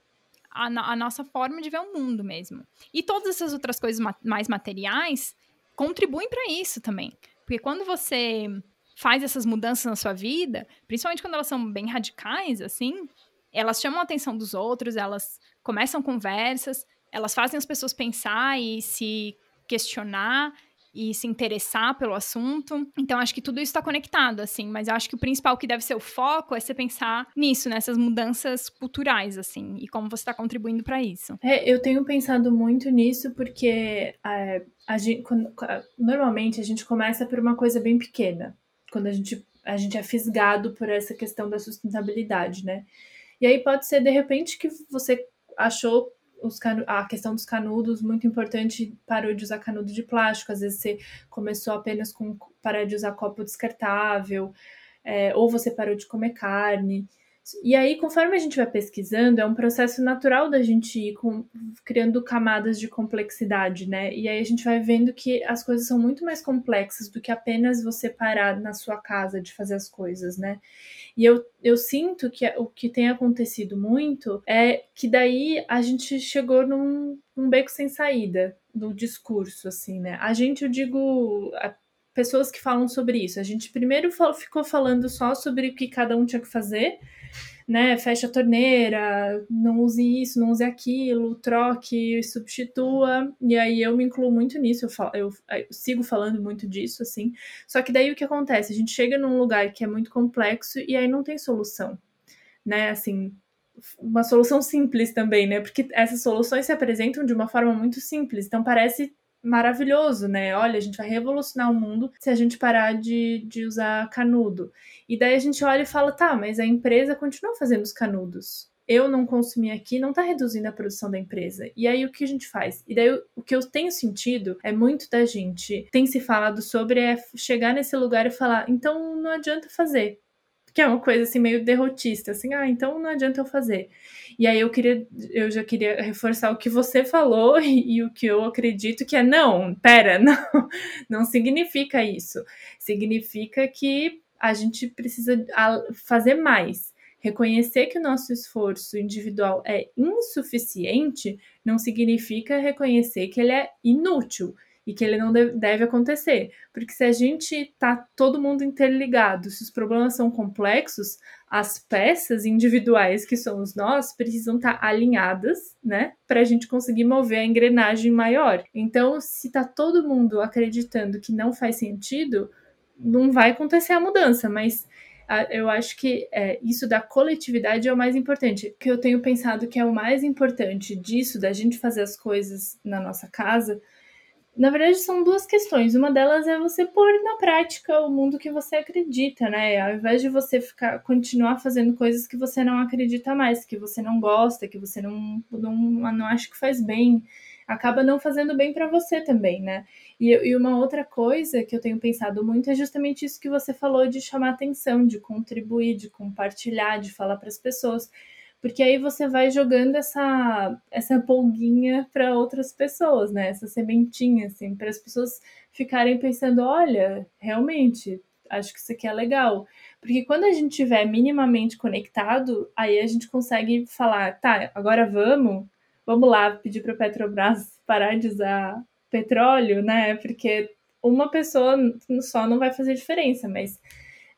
a, a nossa forma de ver o mundo mesmo. E todas essas outras coisas ma mais materiais contribuem para isso também. Porque quando você faz essas mudanças na sua vida, principalmente quando elas são bem radicais, assim, elas chamam a atenção dos outros, elas começam conversas, elas fazem as pessoas pensar e se questionar e se interessar pelo assunto. Então, acho que tudo isso está conectado, assim. Mas eu acho que o principal que deve ser o foco é você pensar nisso, nessas mudanças culturais, assim, e como você está contribuindo para isso. É, eu tenho pensado muito nisso porque é, a gente, quando, normalmente a gente começa por uma coisa bem pequena quando a gente, a gente é fisgado por essa questão da sustentabilidade, né? E aí pode ser, de repente, que você achou a questão dos canudos muito importante, parou de usar canudo de plástico, às vezes você começou apenas com parar de usar copo descartável, é, ou você parou de comer carne. E aí, conforme a gente vai pesquisando, é um processo natural da gente ir com, criando camadas de complexidade, né? E aí a gente vai vendo que as coisas são muito mais complexas do que apenas você parar na sua casa de fazer as coisas, né? E eu, eu sinto que o que tem acontecido muito é que daí a gente chegou num, num beco sem saída do discurso, assim, né? A gente, eu digo, pessoas que falam sobre isso. A gente primeiro ficou falando só sobre o que cada um tinha que fazer, né? Fecha a torneira, não use isso, não use aquilo, troque, substitua. E aí eu me incluo muito nisso, eu, falo, eu, eu sigo falando muito disso, assim. Só que daí o que acontece? A gente chega num lugar que é muito complexo e aí não tem solução, né? Assim, uma solução simples também, né? Porque essas soluções se apresentam de uma forma muito simples, então parece maravilhoso, né? Olha, a gente vai revolucionar o mundo se a gente parar de, de usar canudo. E daí a gente olha e fala, tá, mas a empresa continua fazendo os canudos. Eu não consumir aqui não tá reduzindo a produção da empresa. E aí o que a gente faz? E daí o que eu tenho sentido é muito da gente tem se falado sobre é chegar nesse lugar e falar, então não adianta fazer que é uma coisa assim meio derrotista, assim, ah, então não adianta eu fazer. E aí eu queria, eu já queria reforçar o que você falou e, e, o que eu acredito que é não, pera, não, não significa isso. Significa que a gente precisa fazer mais. Reconhecer que o nosso esforço individual é insuficiente não significa reconhecer que ele é inútil e que ele não deve acontecer. Porque se a gente tá todo mundo interligado, se os problemas são complexos, as peças individuais que somos nós precisam estar tá alinhadas, né, para a gente conseguir mover a engrenagem maior. Então, se tá todo mundo acreditando que não faz sentido, não vai acontecer a mudança, mas eu acho que é, isso da coletividade é o mais importante. O que eu tenho pensado que é o mais importante disso, da gente fazer as coisas na nossa casa, na verdade, são duas questões. Uma delas é você pôr na prática o mundo que você acredita, né? Ao invés de você ficar continuar fazendo coisas que você não acredita mais, que você não gosta, que você não, não, não acha que faz bem, acaba não fazendo bem para você também, né? E, e uma outra coisa que eu tenho pensado muito é justamente isso que você falou de chamar atenção, de contribuir, de compartilhar, de falar para as pessoas porque aí você vai jogando essa essa polguinha para outras pessoas, né? Essa sementinha assim, para as pessoas ficarem pensando, olha, realmente, acho que isso aqui é legal. Porque quando a gente estiver minimamente conectado, aí a gente consegue falar, tá, agora vamos, vamos lá pedir para Petrobras parar de usar petróleo, né? Porque uma pessoa só não vai fazer diferença, mas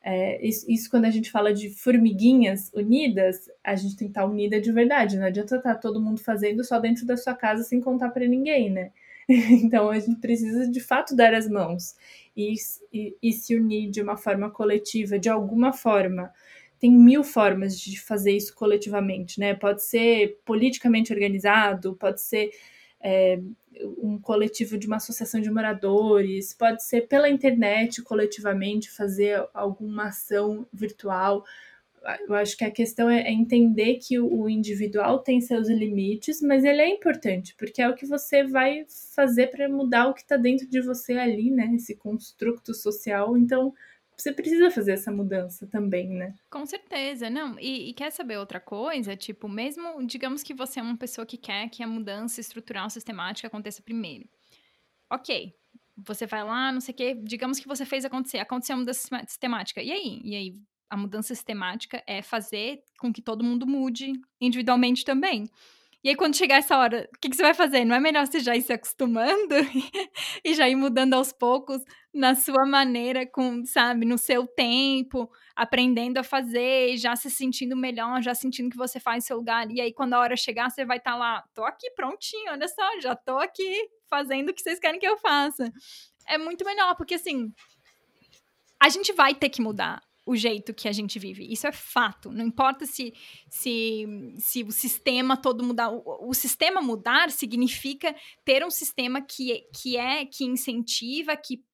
é, isso, isso, quando a gente fala de formiguinhas unidas, a gente tem que estar unida de verdade. Não adianta estar todo mundo fazendo só dentro da sua casa sem contar para ninguém, né? Então a gente precisa de fato dar as mãos e, e, e se unir de uma forma coletiva, de alguma forma tem mil formas de fazer isso coletivamente, né? Pode ser politicamente organizado, pode ser é, um coletivo de uma associação de moradores, pode ser pela internet coletivamente fazer alguma ação virtual, eu acho que a questão é, é entender que o, o, individual tem seus limites, mas ele é importante, porque é o que você vai fazer para mudar o que está dentro de você ali, né? Esse construto social. Então, você precisa fazer essa mudança também, né? Com certeza, não. E, e, quer saber outra coisa? Tipo, mesmo, digamos que você é uma pessoa que quer que a mudança estrutural sistemática aconteça primeiro. Ok, você vai lá, não sei o quê, digamos que você fez acontecer, aconteceu a mudança sistemática. E aí? E aí, a mudança sistemática é fazer com que todo mundo mude individualmente também. E aí, quando chegar essa hora, o que, que, você vai fazer? Não é melhor você já ir se acostumando e já ir mudando aos poucos na sua maneira, com, sabe, no seu tempo, aprendendo a fazer, já se sentindo melhor, já sentindo que você faz seu lugar. E aí, quando a hora chegar, você vai estar tá lá, tô aqui prontinho, olha só, já tô aqui fazendo o que vocês querem que eu faça. É muito melhor, porque assim, a gente vai ter que mudar o jeito que a gente vive. Isso é fato. Não importa se, se, se o sistema todo mudar. O, o, sistema mudar significa ter um sistema que, que é, que incentiva, que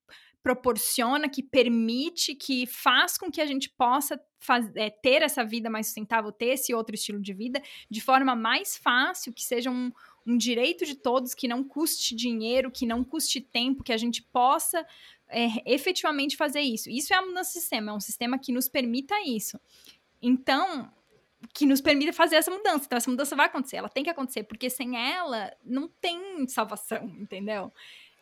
proporciona, que permite, que faz com que a gente possa faz, é, ter essa vida mais sustentável, ter esse outro estilo de vida de forma mais fácil, que seja um, um direito de todos, que não custe dinheiro, que não custe tempo, que a gente possa é, efetivamente fazer isso. Isso é a mudança de sistema, é um sistema que nos permita isso. Então, que nos permita fazer essa mudança. Então, essa mudança vai acontecer, ela tem que acontecer, porque sem ela não tem salvação, entendeu?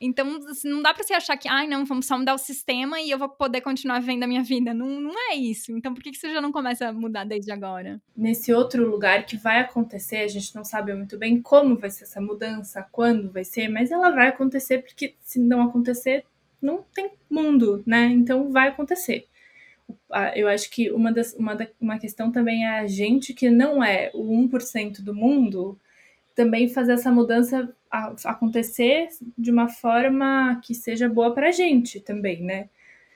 Então, assim, não dá para você achar que, ai, não, vamos só mudar o sistema e eu vou poder continuar vivendo a minha vida. Não, não é isso. Então, por que você já não começa a mudar desde agora? Nesse outro lugar que vai acontecer, a gente não sabe muito bem como vai ser essa mudança, quando vai ser, mas ela vai acontecer, porque se não acontecer, não tem mundo, né? Então vai acontecer. Eu acho que uma, das, uma, da, uma questão também é a gente que não é o 1% do mundo também fazer essa mudança acontecer de uma forma que seja boa para a gente também, né?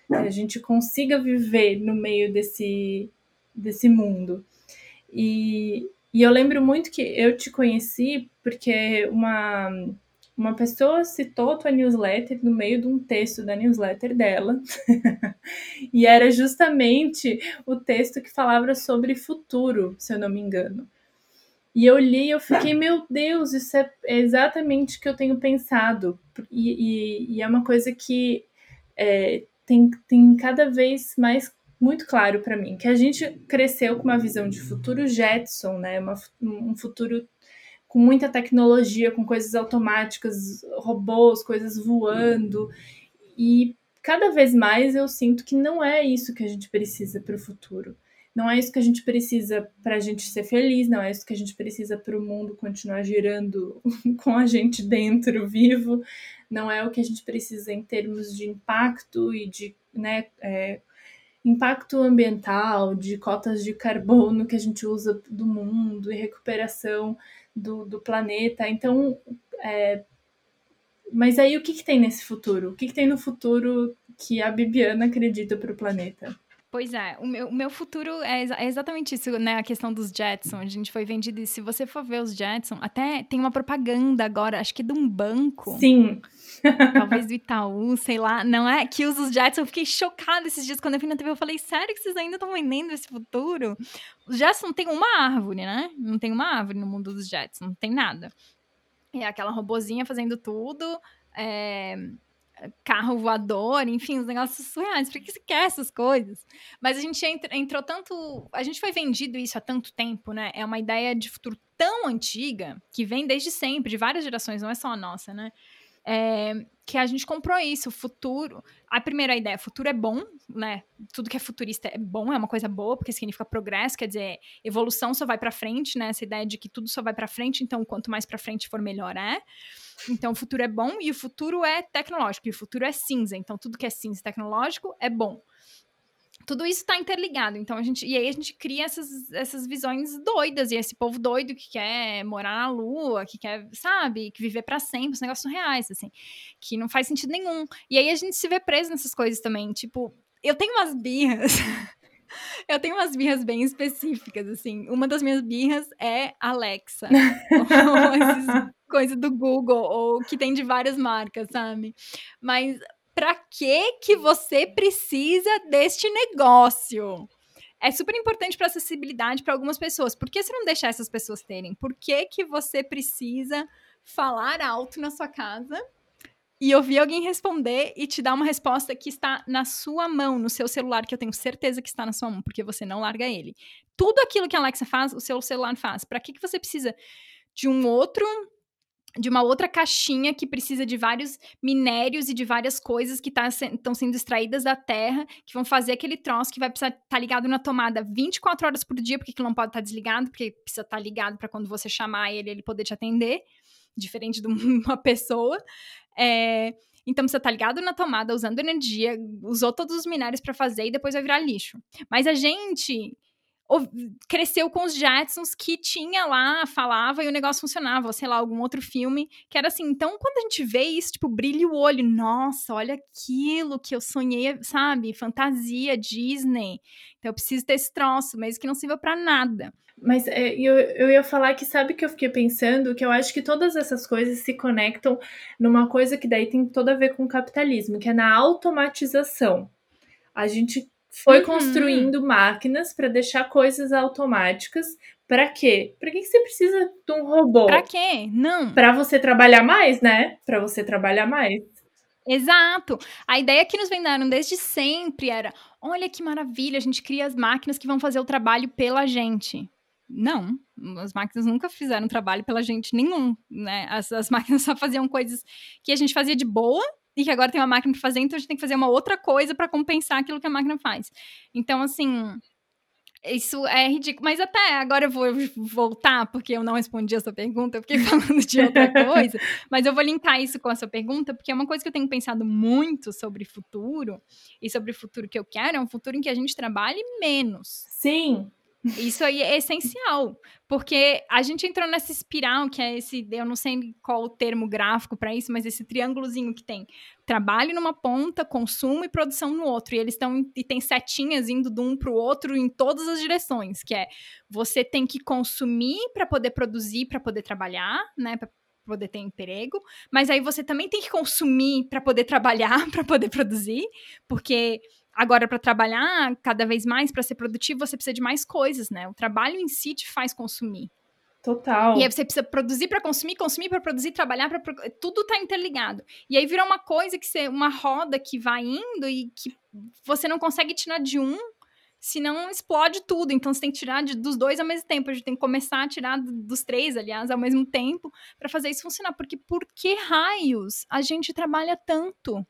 Que a gente consiga viver no meio desse, desse mundo. E, e eu lembro muito que eu te conheci porque uma uma pessoa citou tua newsletter no meio de um texto da newsletter dela. e era justamente o texto que falava sobre futuro, se eu não me engano. E eu li e eu fiquei, meu Deus, isso é exatamente o que eu tenho pensado. E, e, e é uma coisa que é, tem, tem cada vez mais muito claro para mim, que a gente cresceu com uma visão de futuro Jetson, né? Uma, um futuro com muita tecnologia, com coisas automáticas, robôs, coisas voando. E cada vez mais eu sinto que não é isso que a gente precisa para o futuro. Não é isso que a gente precisa para a gente ser feliz, não é isso que a gente precisa para o mundo continuar girando com a gente dentro, vivo. Não é o que a gente precisa em termos de impacto e de né, é, impacto ambiental, de cotas de carbono que a gente usa do mundo e recuperação do, do planeta. Então, é, mas aí o que, que tem nesse futuro? O que, que tem no futuro que a Bibiana acredita para o planeta? Pois é, o meu, o meu futuro é, é, exatamente isso, né? A questão dos Jetson. A gente foi vendido. E se você for ver os Jetson, até tem uma propaganda agora, acho que de um banco. Sim. Talvez do Itaú, sei lá. Não é? Que usa os Jetson. Eu fiquei chocada esses dias quando eu vi na TV. Eu falei, sério que vocês ainda estão vendendo esse futuro? Os Jetson não tem uma árvore, né? Não tem uma árvore no mundo dos Jetson, não tem nada. É aquela robozinha fazendo tudo. É carro voador, enfim, os negócios surreais. Por que você quer essas coisas? Mas a gente entrou tanto. A gente foi vendido isso há tanto tempo, né? É uma ideia de futuro tão antiga que vem desde sempre, de várias gerações, não é só a nossa, né? É, que a gente comprou isso, o futuro. A primeira ideia, futuro é bom, né? Tudo que é futurista é bom, é uma coisa boa, porque significa progresso, quer dizer, evolução só vai para frente, né? Essa ideia de que tudo só vai para frente, então quanto mais para frente for melhor é. Então, o futuro é bom e o futuro é tecnológico, e o futuro é cinza. Então, tudo que é cinza tecnológico é bom. Tudo isso está interligado. Então, a gente. E aí a gente cria essas, essas visões doidas, e esse povo doido que quer morar na lua, que quer, sabe, que viver para sempre, os negócios reais, assim, que não faz sentido nenhum. E aí a gente se vê preso nessas coisas também. Tipo, eu tenho umas birras. Eu tenho umas birras bem específicas, assim. Uma das minhas birras é Alexa. coisa do Google, ou que tem de várias marcas, sabe? Mas para que que você precisa deste negócio? é super importante para acessibilidade para algumas pessoas. Por que você não deixar essas pessoas terem? Por que, que você precisa falar alto na sua casa e ouvir alguém responder e te dar uma resposta que está na sua mão, no seu celular, que eu tenho certeza que está na sua mão, porque você não larga ele. Tudo aquilo que a Alexa faz, o seu celular faz. Para que, que você precisa de um outro de uma outra caixinha que precisa de vários minérios e de várias coisas que estão tá, sendo extraídas da terra, que vão fazer aquele troço que vai precisar estar tá ligado na tomada 24 horas por dia, porque não pode estar tá desligado, porque precisa estar tá ligado para quando você chamar ele, ele poder te atender, diferente de uma pessoa. É, então estar tá ligado na tomada, usando energia, usou todos os minérios para fazer e depois vai virar lixo. Mas a gente cresceu com os Jetsons que tinha lá, falava e o negócio funcionava, ou sei lá, algum outro filme que era assim. Então, quando a gente vê isso, tipo, brilha o olho, nossa, olha aquilo que eu sonhei, sabe? Fantasia, Disney. Então, eu preciso ter esse troço, mesmo que não sirva para nada. Mas é, eu, eu ia falar que sabe que eu fiquei pensando que eu acho que todas essas coisas se conectam numa coisa que daí tem toda a ver com o capitalismo, que é na automatização. A gente foi uhum. construindo máquinas para deixar coisas automáticas. Para quê? Para que, que você precisa de um robô? Para quê? Não. Para você trabalhar mais, né? Para você trabalhar mais. Exato. A ideia que nos venderam desde sempre era: olha que maravilha, a gente cria as máquinas que vão fazer o trabalho pela gente. Não, as máquinas nunca fizeram trabalho pela gente nenhum, né? As, as máquinas só faziam coisas que a gente fazia de boa e que agora tem uma máquina para fazer, então a gente tem que fazer uma outra coisa para compensar aquilo que a máquina faz. Então, assim, isso é ridículo. Mas até agora eu vou voltar, porque eu não respondi a sua pergunta, eu fiquei falando de outra coisa. mas eu vou linkar isso com a sua pergunta, porque é uma coisa que eu tenho pensado muito sobre futuro, e sobre o futuro que eu quero, é um futuro em que a gente trabalhe menos. Sim. Isso aí é essencial, porque a gente entrou nessa espiral que é esse, eu não sei qual o termo gráfico para isso, mas esse triângulozinho que tem trabalho numa ponta, consumo e produção no outro, e eles estão e tem setinhas indo de um para o outro em todas as direções, que é você tem que consumir para poder produzir, para poder trabalhar, né, pra poder ter emprego, mas aí você também tem que consumir para poder trabalhar, para poder produzir, porque Agora, para trabalhar cada vez mais, para ser produtivo, você precisa de mais coisas, né? O trabalho em si te faz consumir. Total. E aí você precisa produzir para consumir, consumir para produzir, trabalhar para tudo tá interligado. E aí vira uma coisa que você uma roda que vai indo e que você não consegue tirar de um, senão explode tudo. Então você tem que tirar de, dos dois ao mesmo tempo. A gente tem que começar a tirar dos três, aliás, ao mesmo tempo para fazer isso funcionar. Porque por que raios a gente trabalha tanto?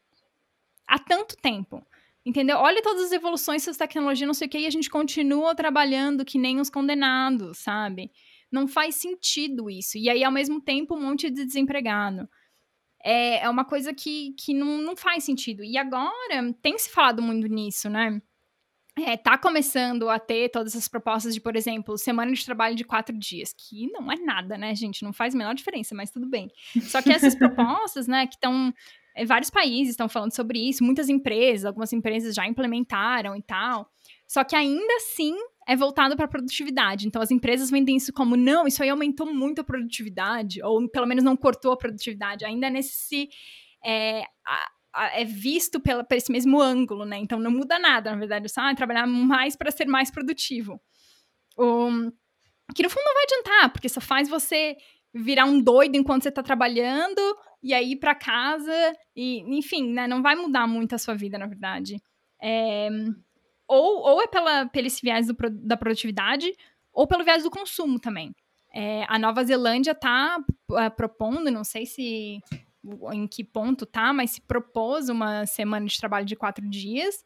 Há tanto tempo. Entendeu? Olha todas as evoluções das tecnologias, não sei o que, e a gente continua trabalhando que nem os condenados, sabe? Não faz sentido isso. E aí, ao mesmo tempo, um monte de desempregado. É, é uma coisa que, que não, não faz sentido. E agora, tem se falado muito nisso, né? É, tá começando a ter todas essas propostas de, por exemplo, semana de trabalho de quatro dias, que não é nada, né, gente? Não faz a menor diferença, mas tudo bem. Só que essas propostas, né, que estão vários países estão falando sobre isso, muitas empresas, algumas empresas já implementaram e tal. Só que ainda assim é voltado para a produtividade. Então as empresas vendem isso como não, isso aí aumentou muito a produtividade, ou pelo menos não cortou a produtividade. Ainda nesse é, a, é visto pela, por esse mesmo ângulo, né? Então não muda nada, na verdade, só ah, trabalhar mais para ser mais produtivo. Um, que no fundo não vai adiantar, porque só faz você virar um doido enquanto você está trabalhando e aí ir para casa e enfim, né, não vai mudar muito a sua vida, na verdade. É, ou, ou é pela, pelo esse viés do, da produtividade ou pelo viés do consumo também. É, a Nova Zelândia está é, propondo, não sei se em que ponto tá, mas se propôs uma semana de trabalho de quatro dias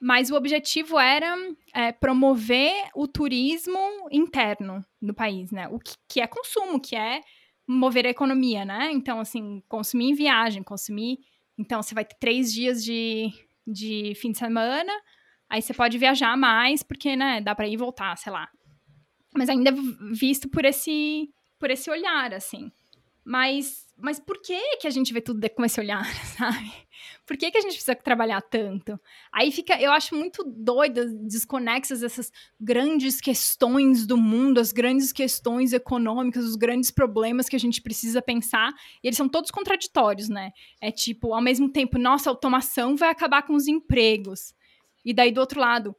mas o objetivo era é, promover o turismo interno no país, né? O que, que, é consumo, que é mover a economia, né? Então, assim, consumir em viagem, consumir. Então, você vai ter três dias de, de fim de semana, aí você pode viajar mais, porque, né, dá para ir e voltar, sei lá. Mas ainda visto por esse, por esse olhar, assim. Mas, mas por que que a gente vê tudo com esse olhar, sabe? Por que que a gente precisa trabalhar tanto? Aí fica, eu acho muito doida, desconexas essas grandes questões do mundo, as grandes questões econômicas, os grandes problemas que a gente precisa pensar, e eles são todos contraditórios, né? É tipo, ao mesmo tempo, nossa, a automação vai acabar com os empregos. E daí do outro lado,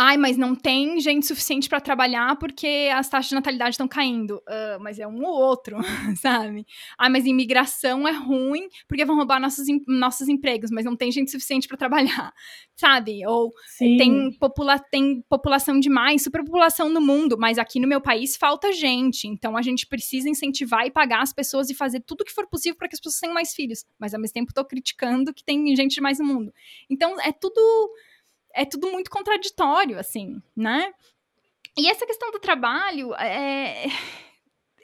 Ai, mas não tem gente suficiente para trabalhar porque as taxas de natalidade estão caindo. Uh, mas é um ou outro, sabe? Ai, mas imigração é ruim porque vão roubar nossos, nossos empregos, mas não tem gente suficiente para trabalhar, sabe? Ou tem, popula tem população demais, superpopulação no mundo, mas aqui no meu país falta gente. Então a gente precisa incentivar e pagar as pessoas e fazer tudo o que for possível para que as pessoas tenham mais filhos. Mas ao mesmo tempo estou criticando que tem gente demais no mundo. Então é tudo é tudo muito contraditório, assim, né? E essa questão do trabalho é,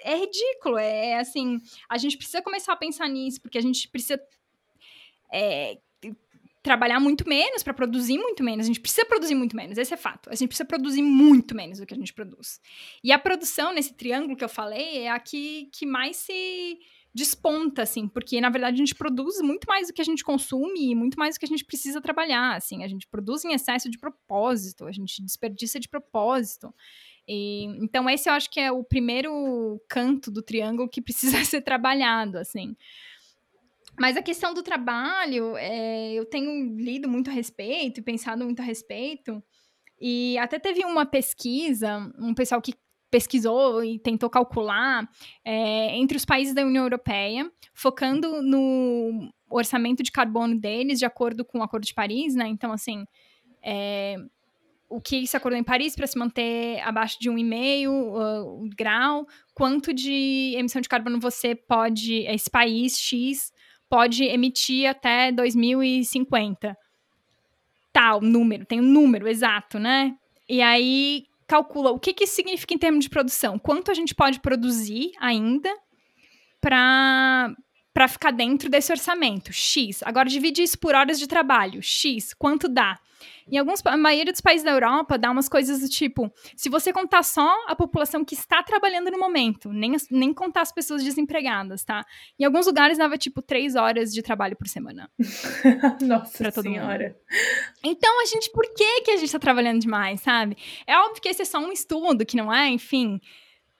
é ridículo. É assim, a gente precisa começar a pensar nisso, porque a gente precisa é, trabalhar muito menos para produzir muito menos. A gente precisa produzir muito menos, esse é fato. A gente precisa produzir muito menos do que a gente produz. E a produção nesse triângulo que eu falei é a que, que mais se desponta, assim, porque na verdade a gente produz muito mais do que a gente consome e muito mais do que a gente precisa trabalhar, assim, a gente produz em excesso de propósito, a gente desperdiça de propósito. E, então esse eu acho que é o primeiro canto do triângulo que precisa ser trabalhado, assim. Mas a questão do trabalho, é, eu tenho lido muito a respeito e pensado muito a respeito. E até teve uma pesquisa, um pessoal que pesquisou e tentou calcular é, entre os países da União Europeia, focando no orçamento de carbono deles, de acordo com o Acordo de Paris, né? Então, assim, é, o que se acordou em Paris para se manter abaixo de 1,5 uh, grau, quanto de emissão de carbono você pode, esse país X, pode emitir até 2050. Tal número, tem um número exato, né? E aí calcula o que, que isso significa em termos de produção, quanto a gente pode produzir ainda para ficar dentro desse orçamento, X. Agora divide isso por horas de trabalho, X, quanto dá? Em alguns, a maioria dos países da Europa dá umas coisas do tipo, se você contar só a população que está trabalhando no momento, nem, nem contar as pessoas desempregadas, tá? Em alguns lugares dava tipo três horas de trabalho por semana. Nossa senhora. Mundo. Então a gente, por que que a gente está trabalhando demais, sabe? É óbvio que esse é só um estudo, que não é, enfim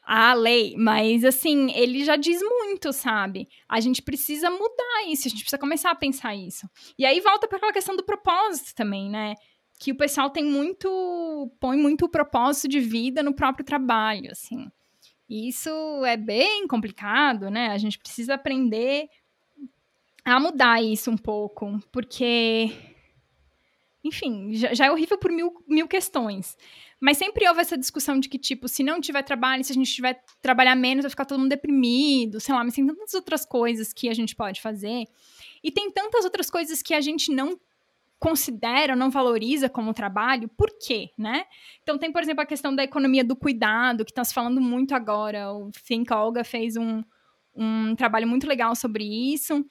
a lei, mas assim, ele já diz muito, sabe? A gente precisa mudar isso, a gente precisa começar a pensar isso. E aí volta para aquela questão do propósito também, né? Que o pessoal tem muito, põe muito o propósito de vida no próprio trabalho, assim. E isso é bem complicado, né? A gente precisa aprender a mudar isso um pouco, porque, enfim, já, já é horrível por mil, mil questões. Mas sempre houve essa discussão de que, tipo, se não tiver trabalho, se a gente tiver trabalhar menos, vai ficar todo mundo deprimido, sei lá, mas tem tantas outras coisas que a gente pode fazer. E tem tantas outras coisas que a gente não considera, não valoriza como trabalho, por quê, né? Então tem, por exemplo, a questão da economia do cuidado, que está se falando muito agora. O Think Olga fez um, um trabalho muito legal sobre isso.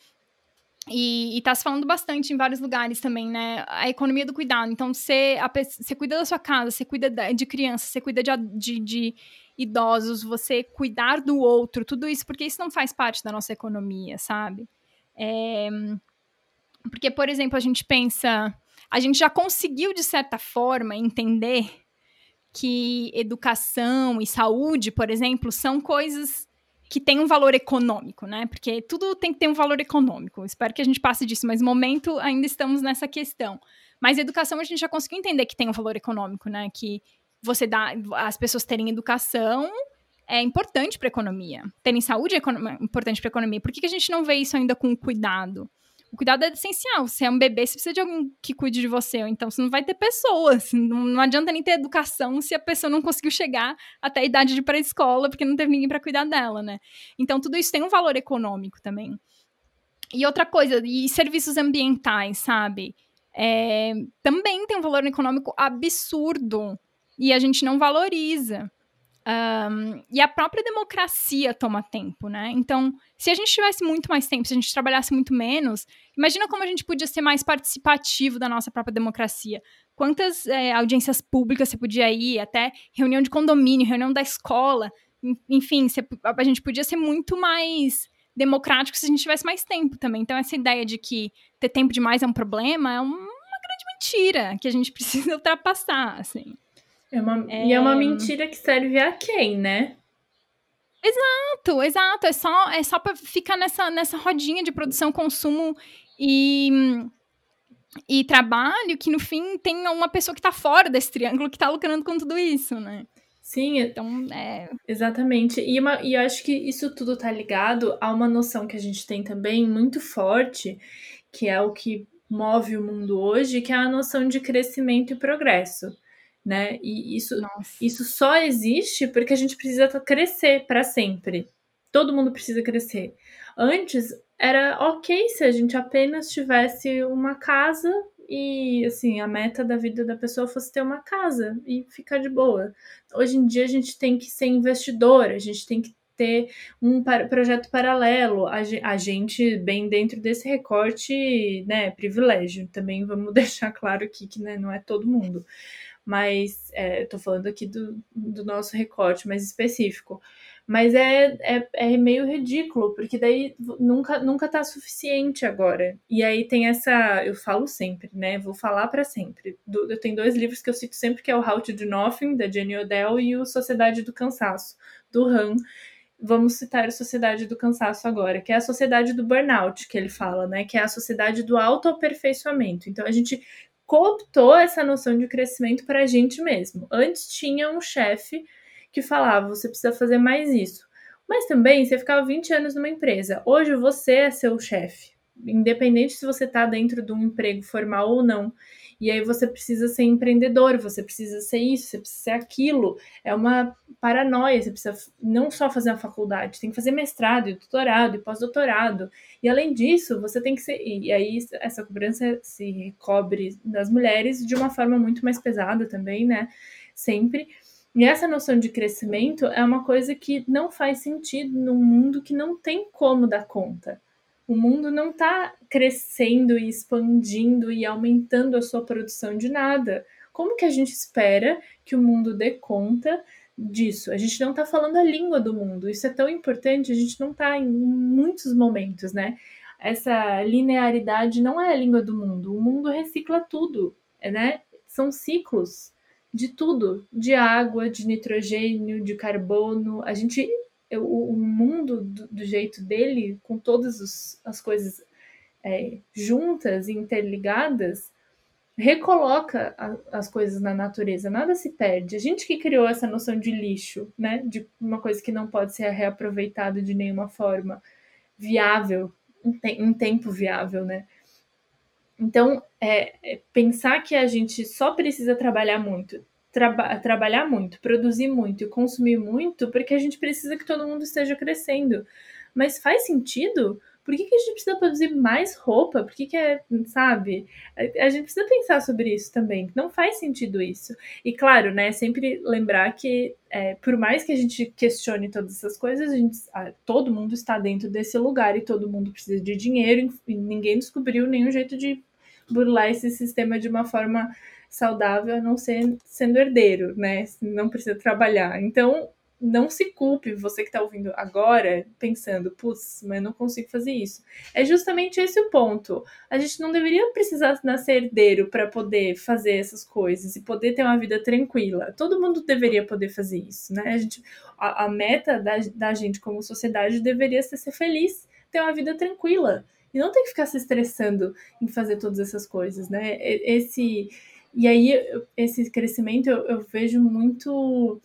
E, está se falando bastante em vários lugares também, né? A economia do cuidado. Então, você, a, você cuida da sua casa, você cuida de crianças, você cuida de, de, de, idosos, você cuidar do outro, tudo isso, porque isso não faz parte da nossa economia, sabe? É, porque, por exemplo, a gente pensa. A gente já conseguiu, de certa forma, entender que educação e saúde, por exemplo, são coisas que tem um valor econômico, né? Porque tudo tem que ter um valor econômico. Espero que a gente passe disso, mas no momento ainda estamos nessa questão. Mas educação a gente já conseguiu entender que tem um valor econômico, né? Que você dá as pessoas terem educação é importante para a economia. Terem saúde é importante para a economia. Por que, que a gente não vê isso ainda com cuidado? O cuidado é essencial. Se é um bebê, você precisa de alguém que cuide de você. Então você não vai ter pessoas. Não, não adianta nem ter educação se a pessoa não conseguiu chegar até a idade de pré-escola, porque não teve ninguém para cuidar dela, né? Então tudo isso tem um valor econômico também. E outra coisa, e serviços ambientais, sabe? É, também tem um valor econômico absurdo. E a gente não valoriza. Um, e a própria democracia toma tempo, né? Então, se a gente tivesse muito mais tempo, se a gente trabalhasse muito menos, imagina como a gente podia ser mais participativo da nossa própria democracia. Quantas é, audiências públicas você podia ir, até reunião de condomínio, reunião da escola, enfim, você, a gente podia ser muito mais democrático se a gente tivesse mais tempo também. Então, essa ideia de que ter tempo demais é um problema é uma grande mentira que a gente precisa ultrapassar, assim. É uma, é... E é uma mentira que serve a quem, né? Exato, exato. É só, é só para ficar nessa, nessa rodinha de produção, consumo e, e trabalho que no fim tem uma pessoa que está fora desse triângulo que está lucrando com tudo isso, né? Sim, então é. Exatamente. E, uma, e eu acho que isso tudo tá ligado a uma noção que a gente tem também muito forte, que é o que move o mundo hoje, que é a noção de crescimento e progresso. Né? E isso, isso só existe porque a gente precisa crescer para sempre. Todo mundo precisa crescer. Antes era ok se a gente apenas tivesse uma casa e assim, a meta da vida da pessoa fosse ter uma casa e ficar de boa. Hoje em dia a gente tem que ser investidor, a gente tem que ter um projeto paralelo, a, gente bem dentro desse recorte, né, privilégio. Também vamos deixar claro aqui que né, não é todo mundo. Mas é, tô falando aqui do, do nosso recorte mais específico. Mas é, é, é meio ridículo, porque daí nunca, nunca tá suficiente agora. E aí tem essa. Eu falo sempre, né? Vou falar para sempre. Do, eu tenho dois livros que eu cito sempre, que é o How to Do Nothing, da Jenny Odell, e o Sociedade do Cansaço, do Han. Vamos citar a Sociedade do Cansaço agora, que é a Sociedade do Burnout, que ele fala, né? Que é a Sociedade do Autoaperfeiçoamento. Então a gente cooptou essa noção de crescimento para a gente mesmo. Antes tinha um chefe que falava, você precisa fazer mais isso. Mas também você ficava 20 anos numa empresa. Hoje você é seu chefe, independente se você está dentro de um emprego formal ou não. E aí você precisa ser empreendedor, você precisa ser isso, você precisa ser aquilo. É uma paranoia, você precisa não só fazer a faculdade, tem que fazer mestrado, e doutorado e pós-doutorado. E além disso, você tem que ser. E aí essa cobrança se cobre das mulheres de uma forma muito mais pesada também, né? Sempre. E essa noção de crescimento é uma coisa que não faz sentido num mundo que não tem como dar conta. O mundo não está crescendo e expandindo e aumentando a sua produção de nada. Como que a gente espera que o mundo dê conta disso? A gente não está falando a língua do mundo. Isso é tão importante. A gente não está em muitos momentos, né? Essa linearidade não é a língua do mundo. O mundo recicla tudo, né? São ciclos de tudo, de água, de nitrogênio, de carbono. A gente, o, mundo do, do, jeito dele, com todas as coisas é, juntas e interligadas, recoloca a, as coisas na natureza, nada se perde. A gente que criou essa noção de lixo, né, de uma coisa que não pode ser reaproveitada de nenhuma forma viável, em tempo viável, né? Então, é, é, pensar que a gente só precisa trabalhar muito, traba trabalhar muito, produzir muito e consumir muito, porque a gente precisa que todo mundo esteja crescendo. Mas faz sentido? Por que, que a gente precisa produzir mais roupa? Por que, que é, sabe? A, a, gente precisa pensar sobre isso também. Não faz sentido isso. E claro, né, sempre lembrar que é, por mais que a gente questione todas essas coisas, a gente, a, todo mundo está dentro desse lugar e todo mundo precisa de dinheiro e ninguém descobriu nenhum jeito de burlar esse sistema de uma forma saudável, a não ser sendo herdeiro, né? Não precisa trabalhar. Então, não se culpe, você que está ouvindo agora, pensando, putz, mas não consigo fazer isso. É justamente esse o ponto. A gente não deveria precisar nascer herdeiro para poder fazer essas coisas e poder ter uma vida tranquila. Todo mundo deveria poder fazer isso, né? A, gente, a, a meta da, da gente como sociedade deveria ser ser feliz, ter uma vida tranquila. E não ter que ficar se estressando em fazer todas essas coisas, né? Esse. E aí, esse crescimento eu, eu vejo muito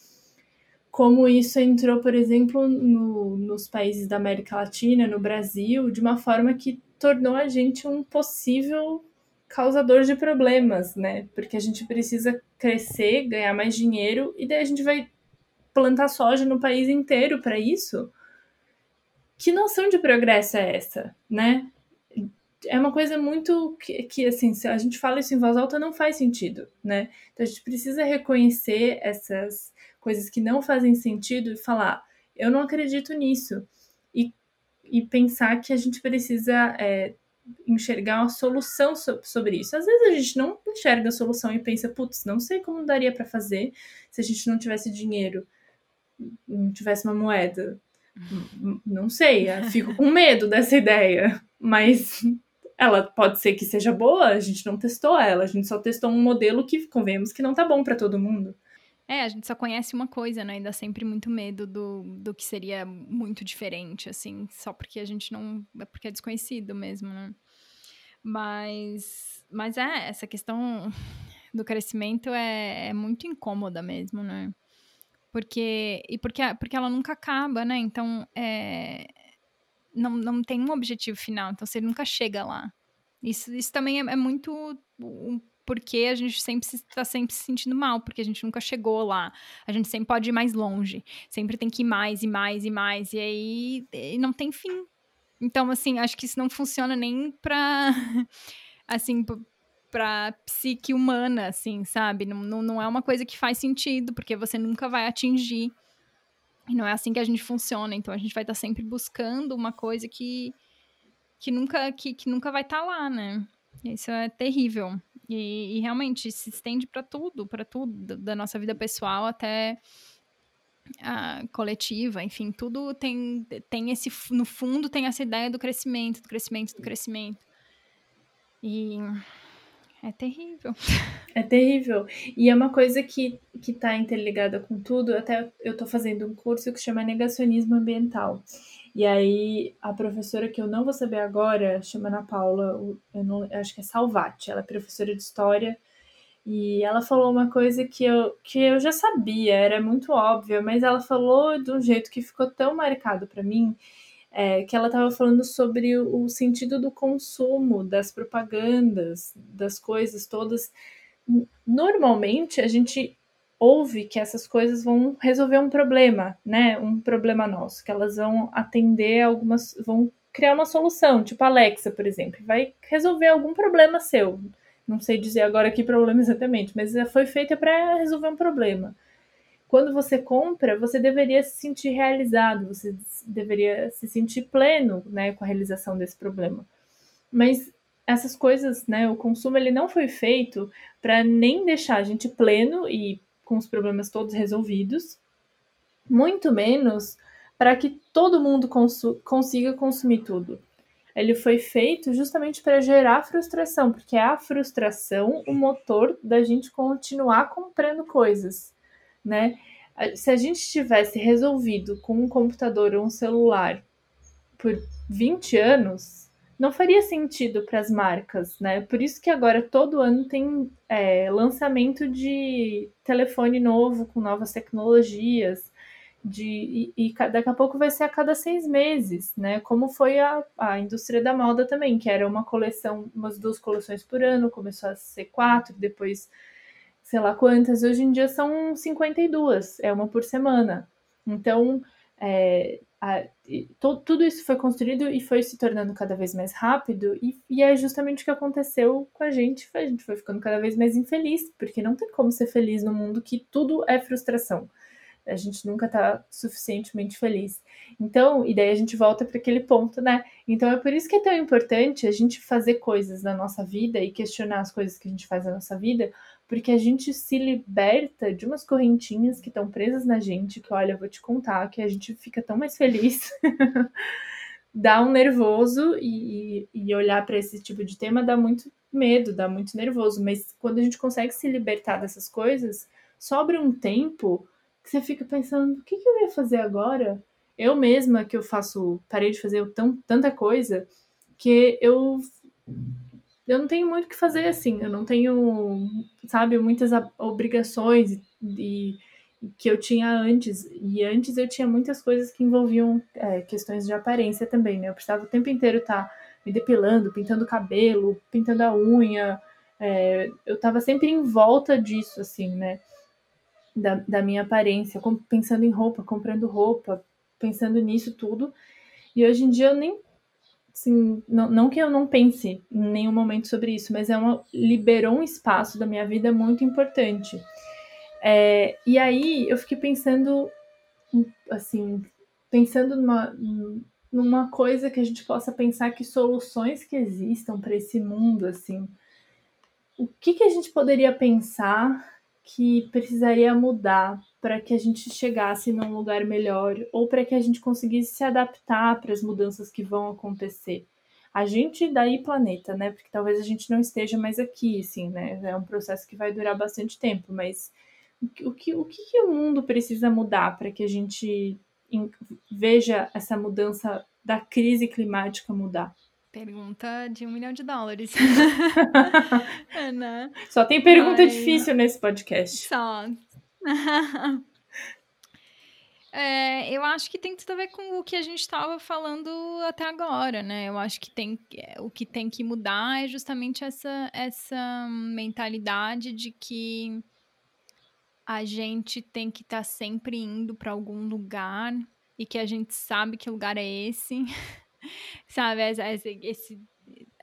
como isso entrou, por exemplo, no, nos países da América Latina, no Brasil, de uma forma que tornou a gente um possível causador de problemas, né? Porque a gente precisa crescer, ganhar mais dinheiro, e daí a gente vai plantar soja no país inteiro para isso. Que noção de progresso é essa, né? É uma coisa muito que, que, assim, se a gente fala isso em voz alta, não faz sentido, né? Então a gente precisa reconhecer essas coisas que não fazem sentido e falar, eu não acredito nisso. E, e pensar que a gente precisa é, enxergar uma solução so, sobre isso. Às vezes a gente não enxerga a solução e pensa, putz, não sei como daria para fazer se a gente não tivesse dinheiro, não tivesse uma moeda. Não sei, fico com medo dessa ideia, mas ela pode ser que seja boa, a gente não testou ela, a gente só testou um modelo que convenhamos que não tá bom para todo mundo. É, a gente só conhece uma coisa, né? Ainda sempre muito medo do, do que seria muito diferente, assim, só porque a gente não. É porque é desconhecido mesmo, né? Mas, mas é, essa questão do crescimento é, é muito incômoda mesmo, né? Porque, e porque, porque ela nunca acaba, né? Então, é, não, não tem um objetivo final, então você nunca chega lá. Isso, isso também é, é muito porque a gente sempre está sempre se sentindo mal, porque a gente nunca chegou lá. A gente sempre pode ir mais longe, sempre tem que ir mais e mais e mais, e aí e não tem fim. Então, assim, acho que isso não funciona nem pra. assim, pra psique humana, assim, sabe? Não, não, não é uma coisa que faz sentido, porque você nunca vai atingir. E não é assim que a gente funciona. Então a gente vai estar tá sempre buscando uma coisa que, que, nunca, que, que nunca vai estar tá lá, né? Isso é terrível. E, e realmente se estende para tudo, para tudo, da nossa vida pessoal até a coletiva, enfim, tudo tem, tem esse, no fundo, tem essa ideia do crescimento, do crescimento, do crescimento. E é terrível. É terrível. E é uma coisa que, que tá interligada com tudo. Até eu tô fazendo um curso que chama Negacionismo Ambiental. E aí, a professora que eu não vou saber agora, chama Ana Paula, eu não, eu acho que é Salvati, ela é professora de História. E ela falou uma coisa que eu, que eu já sabia, era muito óbvio, mas ela falou de um jeito que ficou tão marcado para mim é, que ela estava falando sobre o, o, sentido do consumo, das propagandas, das coisas todas. Normalmente a gente ouve que essas coisas vão resolver um problema, né? Um problema nosso, que elas vão atender algumas, vão criar uma solução, tipo a Alexa, por exemplo, vai resolver algum problema seu. Não sei dizer agora que problema exatamente, mas foi feita para resolver um problema quando você compra, você deveria se sentir realizado, você deveria se sentir pleno, né, com a realização desse problema. Mas essas coisas, né, o consumo ele não foi feito para nem deixar a gente pleno e com os problemas todos resolvidos, muito menos para que todo mundo consu consiga consumir tudo. Ele foi feito justamente para gerar frustração, porque é a frustração o motor da gente continuar comprando coisas né? Se a gente tivesse resolvido com um computador ou um celular por 20 anos, não faria sentido para as marcas, né? Por isso que agora todo ano tem é, lançamento de telefone novo com novas tecnologias, de, e, e, daqui a pouco vai ser a cada seis meses, né? Como foi a, a indústria da moda também, que era uma coleção, umas duas coleções por ano, começou a ser quatro, depois sei lá quantas, hoje em dia são 52, é uma por semana. Então, é, a, to, tudo isso foi construído e foi se tornando cada vez mais rápido, e, e, é justamente o que aconteceu com a gente. A gente foi ficando cada vez mais infeliz, porque não tem como ser feliz no mundo que tudo é frustração. A gente nunca está suficientemente feliz. Então, e daí a gente volta para aquele ponto, né? Então é por isso que é tão importante a gente fazer coisas na nossa vida e questionar as coisas que a gente faz na nossa vida, porque a gente se liberta de umas correntinhas que estão presas na gente, que olha, eu vou te contar, que a gente fica tão mais feliz. dá um nervoso e, e olhar para esse tipo de tema dá muito medo, dá muito nervoso, mas quando a gente consegue se libertar dessas coisas, sobra um tempo que você fica pensando, o que, que eu ia fazer agora? Eu mesma que eu faço, parei de fazer tão, tanta coisa que eu eu não tenho muito o que fazer assim, eu não tenho, sabe, muitas obrigações e, e que eu tinha antes. E antes eu tinha muitas coisas que envolviam é, questões de aparência também, né? Eu precisava o tempo inteiro estar tá me depilando, pintando o cabelo, pintando a unha. É, eu estava sempre em volta disso, assim, né? Da, da minha aparência, pensando em roupa, comprando roupa, pensando nisso tudo. E hoje em dia eu nem Sim, não, não que eu não pense em nenhum momento sobre isso, mas é uma liberou um espaço da minha vida muito importante. É, e aí eu fiquei pensando, assim, pensando numa, numa coisa que a gente possa pensar que soluções que existam para esse mundo, assim, o que, que a gente poderia pensar que precisaria mudar para que a gente chegasse num lugar melhor ou para que a gente conseguisse se adaptar para as mudanças que vão acontecer. A gente daí planeta, né? Porque talvez a gente não esteja mais aqui, assim, né? É um processo que vai durar bastante tempo, mas o que o, que, o, que o mundo precisa mudar para que a gente veja essa mudança da crise climática mudar? Pergunta de um milhão de dólares. é, né? Só tem pergunta Ai, difícil nesse podcast. Só. É, eu acho que tem tudo a ver com o que a gente estava falando até agora, né? Eu acho que tem é, o que tem que mudar é justamente essa, essa mentalidade de que a gente tem que estar tá sempre indo para algum lugar e que a gente sabe que lugar é esse, sabe? Esse, esse,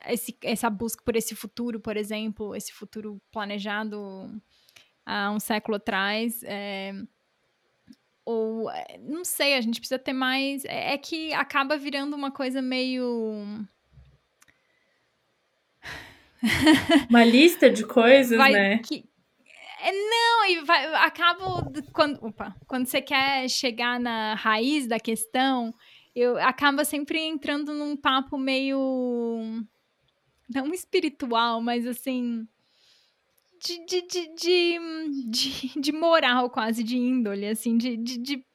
esse, essa busca por esse futuro, por exemplo, esse futuro planejado há um século atrás. É, ou, eh, não sei, a gente precisa ter mais. É, é que acaba virando uma coisa meio. Uma lista de coisas, vai, né? Que, é, não, e vai, acaba quando, opa, quando você quer chegar na raiz da questão, eu acaba sempre entrando num papo meio não espiritual, mas assim de, de, de, de, de, moral quase, de índole, assim, de, de, de,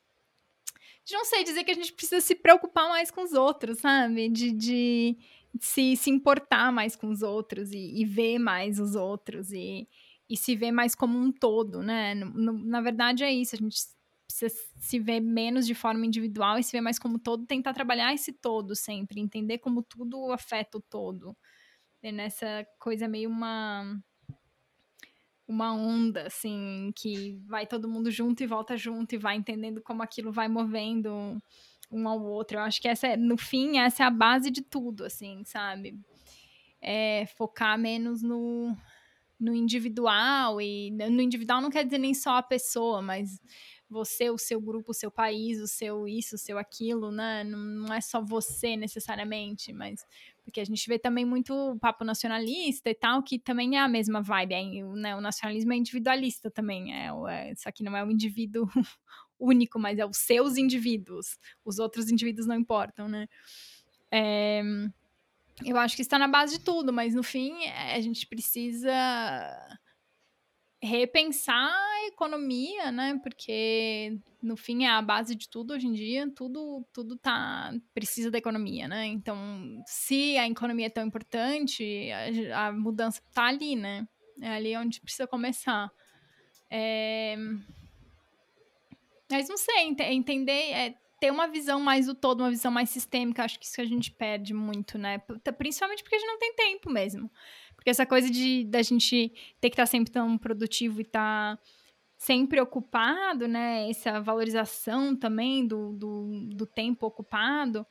não sei, dizer que a gente precisa se preocupar mais com os outros, sabe? De, de se, se importar mais com os outros e, e ver mais os outros e, e se ver mais como um todo, né? No, na verdade é isso, a gente precisa se ver menos de forma individual e se ver mais como todo, tentar trabalhar esse todo sempre, entender como tudo afeta o todo. E nessa coisa meio uma uma onda, assim, que vai todo mundo junto e volta junto e vai entendendo como aquilo vai movendo um ao outro. Eu acho que essa é, no fim, essa é a base de tudo, assim, sabe? É focar menos no, no individual e no individual não quer dizer nem só a pessoa, mas você, o seu grupo, o seu país, o seu isso, o seu aquilo, né? Não, não é só você necessariamente, mas porque a gente vê também muito papo nacionalista e tal, que também é a mesma vibe, é, né? O nacionalismo é individualista também, é, é, isso aqui não é um indivíduo único, mas é os seus indivíduos, os outros indivíduos não importam, né? É, eu acho que está na base de tudo, mas no fim é, a gente precisa repensar a economia, né? Porque no fim é a base de tudo hoje em dia, tudo tudo tá precisa da economia, né? Então, se a economia é tão importante, a, a mudança tá ali, né? É ali onde precisa começar. É... Mas não sei, entender, é, ter uma visão mais do todo, uma visão mais sistêmica, acho que isso que a gente perde muito, né? Principalmente porque a gente não tem tempo mesmo. Porque essa coisa de da gente ter que estar tá sempre tão produtivo e estar tá sempre ocupado, né? Essa valorização também do, do, do tempo ocupado.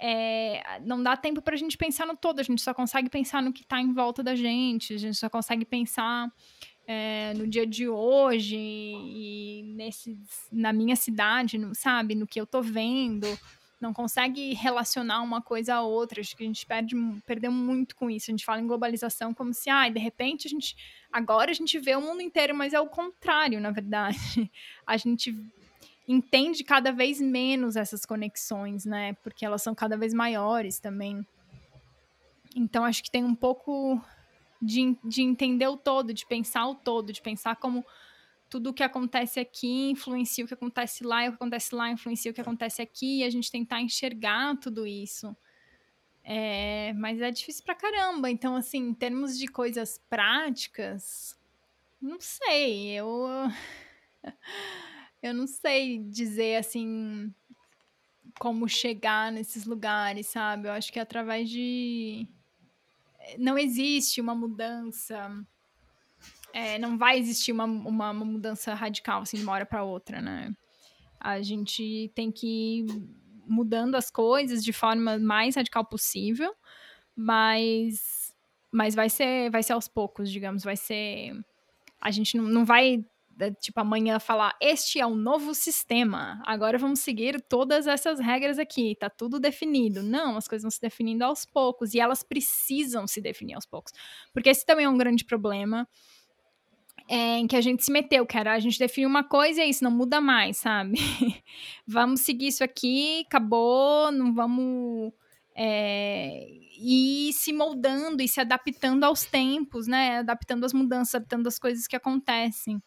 É, não dá tempo para a gente pensar no todo, a gente só consegue pensar no que está em volta da gente, a gente só consegue pensar é, no dia de hoje e nesse, na minha cidade, sabe, no que eu tô vendo, não consegue relacionar uma coisa a outra. Acho que a gente perde, perdeu muito com isso. A gente fala em globalização como se, ah, de repente a gente agora a gente vê o mundo inteiro, mas é o contrário, na verdade. A gente entende cada vez menos essas conexões, né? Porque elas são cada vez maiores também. Então acho que tem um pouco de, de entender o todo, de pensar o todo, de pensar como tudo o que acontece aqui influencia o que acontece lá, e o que acontece lá influencia o que acontece aqui, e a gente tentar enxergar tudo isso. É, mas é difícil pra caramba. Então, assim, em termos de coisas práticas, não sei. Eu. Eu não sei dizer assim como chegar nesses lugares, sabe? Eu acho que é através de. Não existe uma mudança é, não vai existir uma, uma, uma, mudança radical, assim, de uma hora para outra, né? A gente tem que ir mudando as coisas de forma mais radical possível, mas, mas vai, ser, vai ser aos poucos, digamos, vai ser... A gente não, não vai, é, tipo, amanhã falar, este é o novo sistema, agora vamos seguir todas essas regras aqui, tá tudo definido. Não, as coisas vão se definindo aos poucos, e elas precisam se definir aos poucos, porque esse também é um grande problema, é, em que a gente se meteu, que era a gente definiu uma coisa e é isso, não muda mais, sabe? vamos seguir isso aqui, acabou, não vamos é, ir se moldando e se adaptando aos tempos, né? Adaptando as mudanças, adaptando as coisas que acontecem.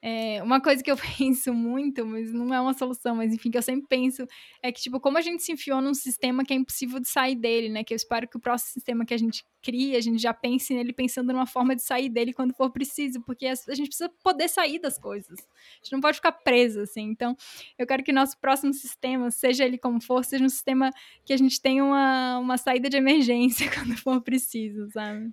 É, uma coisa que eu penso muito, mas não é uma solução, mas enfim, que eu sempre penso, é que, tipo, como a gente se enfiou num sistema que é impossível de sair dele, né? Que eu espero que o próximo sistema que a gente crie, a gente já pense nele pensando numa forma de sair dele quando for preciso, porque a gente precisa poder sair das coisas. A gente não pode ficar preso, assim. Então, eu quero que nosso próximo sistema, seja ele como for, seja um sistema que a gente tenha uma, uma saída de emergência quando for preciso, sabe?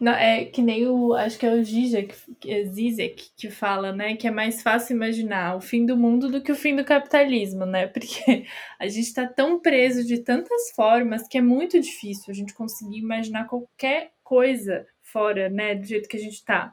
Não, é que nem o. Acho que é o Zizek, é Zizek que fala, né? Que é mais fácil imaginar o fim do mundo do que o fim do capitalismo, né? Porque a gente está tão preso de tantas formas que é muito difícil a gente conseguir imaginar qualquer coisa fora, né? Do jeito que a gente está.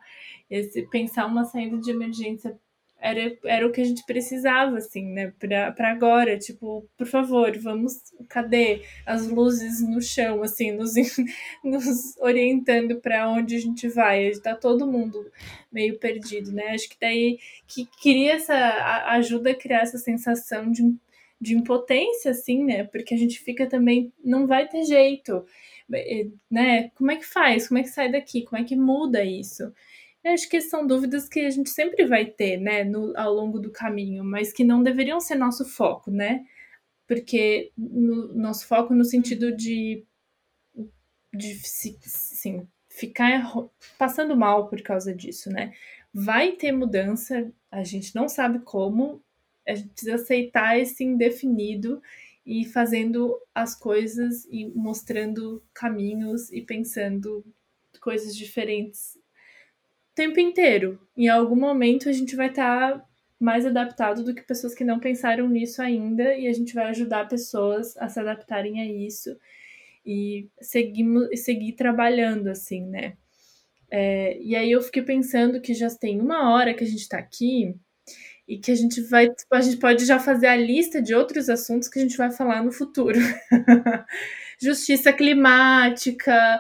Pensar uma saída de emergência era, era o que a gente precisava, assim, né, para agora. Tipo, por favor, vamos. Cadê as luzes no chão, assim, nos, nos orientando para onde a gente vai? Está todo mundo meio perdido, né? Acho que daí que cria essa. ajuda a criar essa sensação de, de impotência, assim, né? Porque a gente fica também. Não vai ter jeito. Né? Como é que faz? Como é que sai daqui? Como é que muda isso? Eu acho que são dúvidas que a gente sempre vai ter, né, no, ao longo do caminho, mas que não deveriam ser nosso foco, né? Porque no, nosso foco no sentido de, de sim, ficar passando mal por causa disso, né? Vai ter mudança, a gente não sabe como, a gente precisa aceitar esse indefinido e fazendo as coisas e mostrando caminhos e pensando coisas diferentes tempo inteiro. Em algum momento a gente vai estar tá mais adaptado do que pessoas que não pensaram nisso ainda e a gente vai ajudar pessoas a se adaptarem a isso e seguimos, seguir trabalhando assim, né? É, e aí eu fiquei pensando que já tem uma hora que a gente está aqui e que a gente vai, a gente pode já fazer a lista de outros assuntos que a gente vai falar no futuro. justiça climática,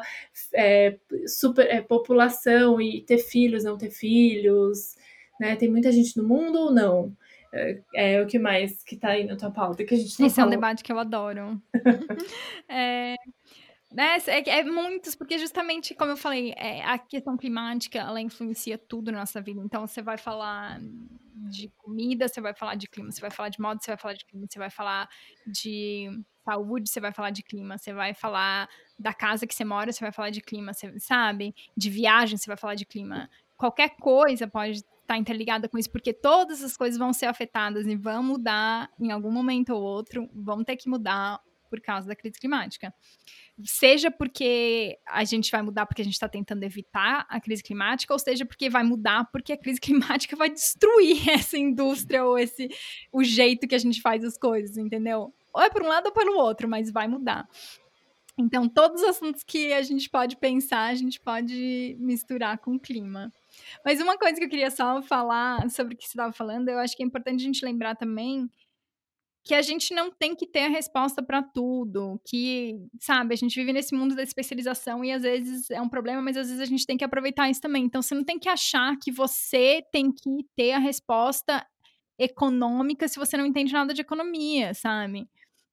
é, super, é, população e ter filhos, não ter filhos, né? Tem muita gente no mundo ou não? É, é o que mais que tá aí na tua pauta que a gente não Esse falou. é um debate que eu adoro. é, né, é, é, muitos, porque justamente, como eu falei, é, a questão climática, ela influencia tudo na nossa vida. Então, você vai falar de comida, você vai falar de clima, você vai falar de moda, você vai falar de clima, você vai falar de saúde, você vai falar de clima, você vai falar da casa que você mora, você vai falar de clima, você sabe? De viagem, você vai falar de clima. Qualquer coisa pode estar tá interligada com isso, porque todas as coisas vão ser afetadas e vão mudar em algum momento ou outro, vão ter que mudar por causa da crise climática. Seja porque a gente vai mudar porque a gente está tentando evitar a crise climática, ou seja porque vai mudar porque a crise climática vai destruir essa indústria ou esse o jeito que a gente faz as coisas, entendeu? ou é por um lado ou pelo outro, mas vai mudar. Então, todos os assuntos que a gente pode pensar, a gente pode misturar com o clima. Mas uma coisa que eu queria só falar sobre o que você estava falando, eu acho que é importante a gente lembrar também que a gente não tem que ter a resposta para tudo, que, sabe, a gente vive nesse mundo da especialização e às vezes é um problema, mas às vezes a gente tem que aproveitar isso também. Então, você não tem que achar que você tem que ter a resposta econômica se você não entende nada de economia, sabe?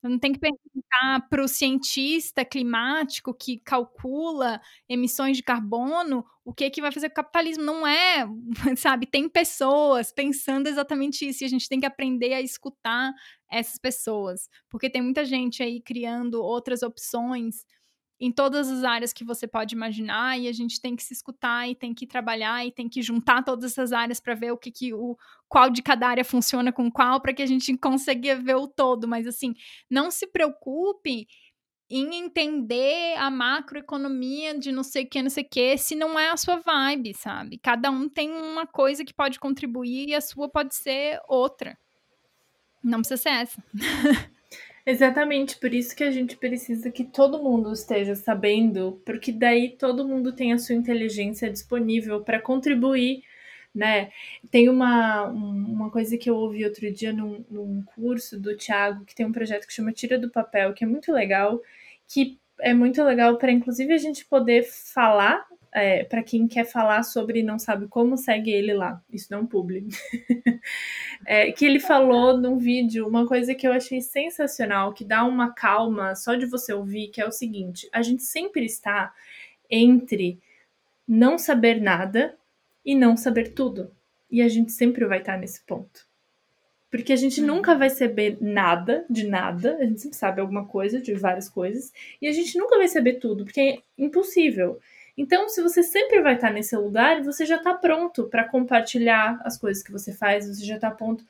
Não tem que perguntar para o cientista climático que calcula emissões de carbono o que, que vai fazer com o capitalismo. Não é, sabe? Tem pessoas pensando exatamente isso e a gente tem que aprender a escutar essas pessoas, porque tem muita gente aí criando outras opções em todas as áreas que você pode imaginar e a gente tem que se escutar e tem que trabalhar e tem que juntar todas essas áreas para ver o que, que o qual de cada área funciona com qual para que a gente consiga ver o todo, mas assim, não se preocupe em entender a macroeconomia de não sei o que, não sei o que, se não é a sua vibe, sabe? Cada um tem uma coisa que pode contribuir e a sua pode ser outra. Não precisa ser essa. Exatamente, por isso que a gente precisa que todo mundo esteja sabendo, porque daí todo mundo tem a sua inteligência disponível para contribuir, né? Tem uma, uma coisa que eu ouvi outro dia num, num curso do Thiago, que tem um projeto que chama Tira do Papel, que é muito legal, que é muito legal para inclusive a gente poder falar é, para quem quer falar sobre e não sabe como, segue ele lá. Isso não é um publi. é, que ele falou num vídeo uma coisa que eu achei sensacional, que dá uma calma só de você ouvir, que é o seguinte: a gente sempre está entre não saber nada e não saber tudo. e a gente sempre vai estar nesse ponto. Porque a gente nunca vai saber nada de nada, a gente sempre sabe alguma coisa de várias coisas, e a gente nunca vai saber tudo, porque é impossível. Então, se você sempre vai estar nesse lugar, você já está pronto para compartilhar as coisas que você faz, você já está pronto,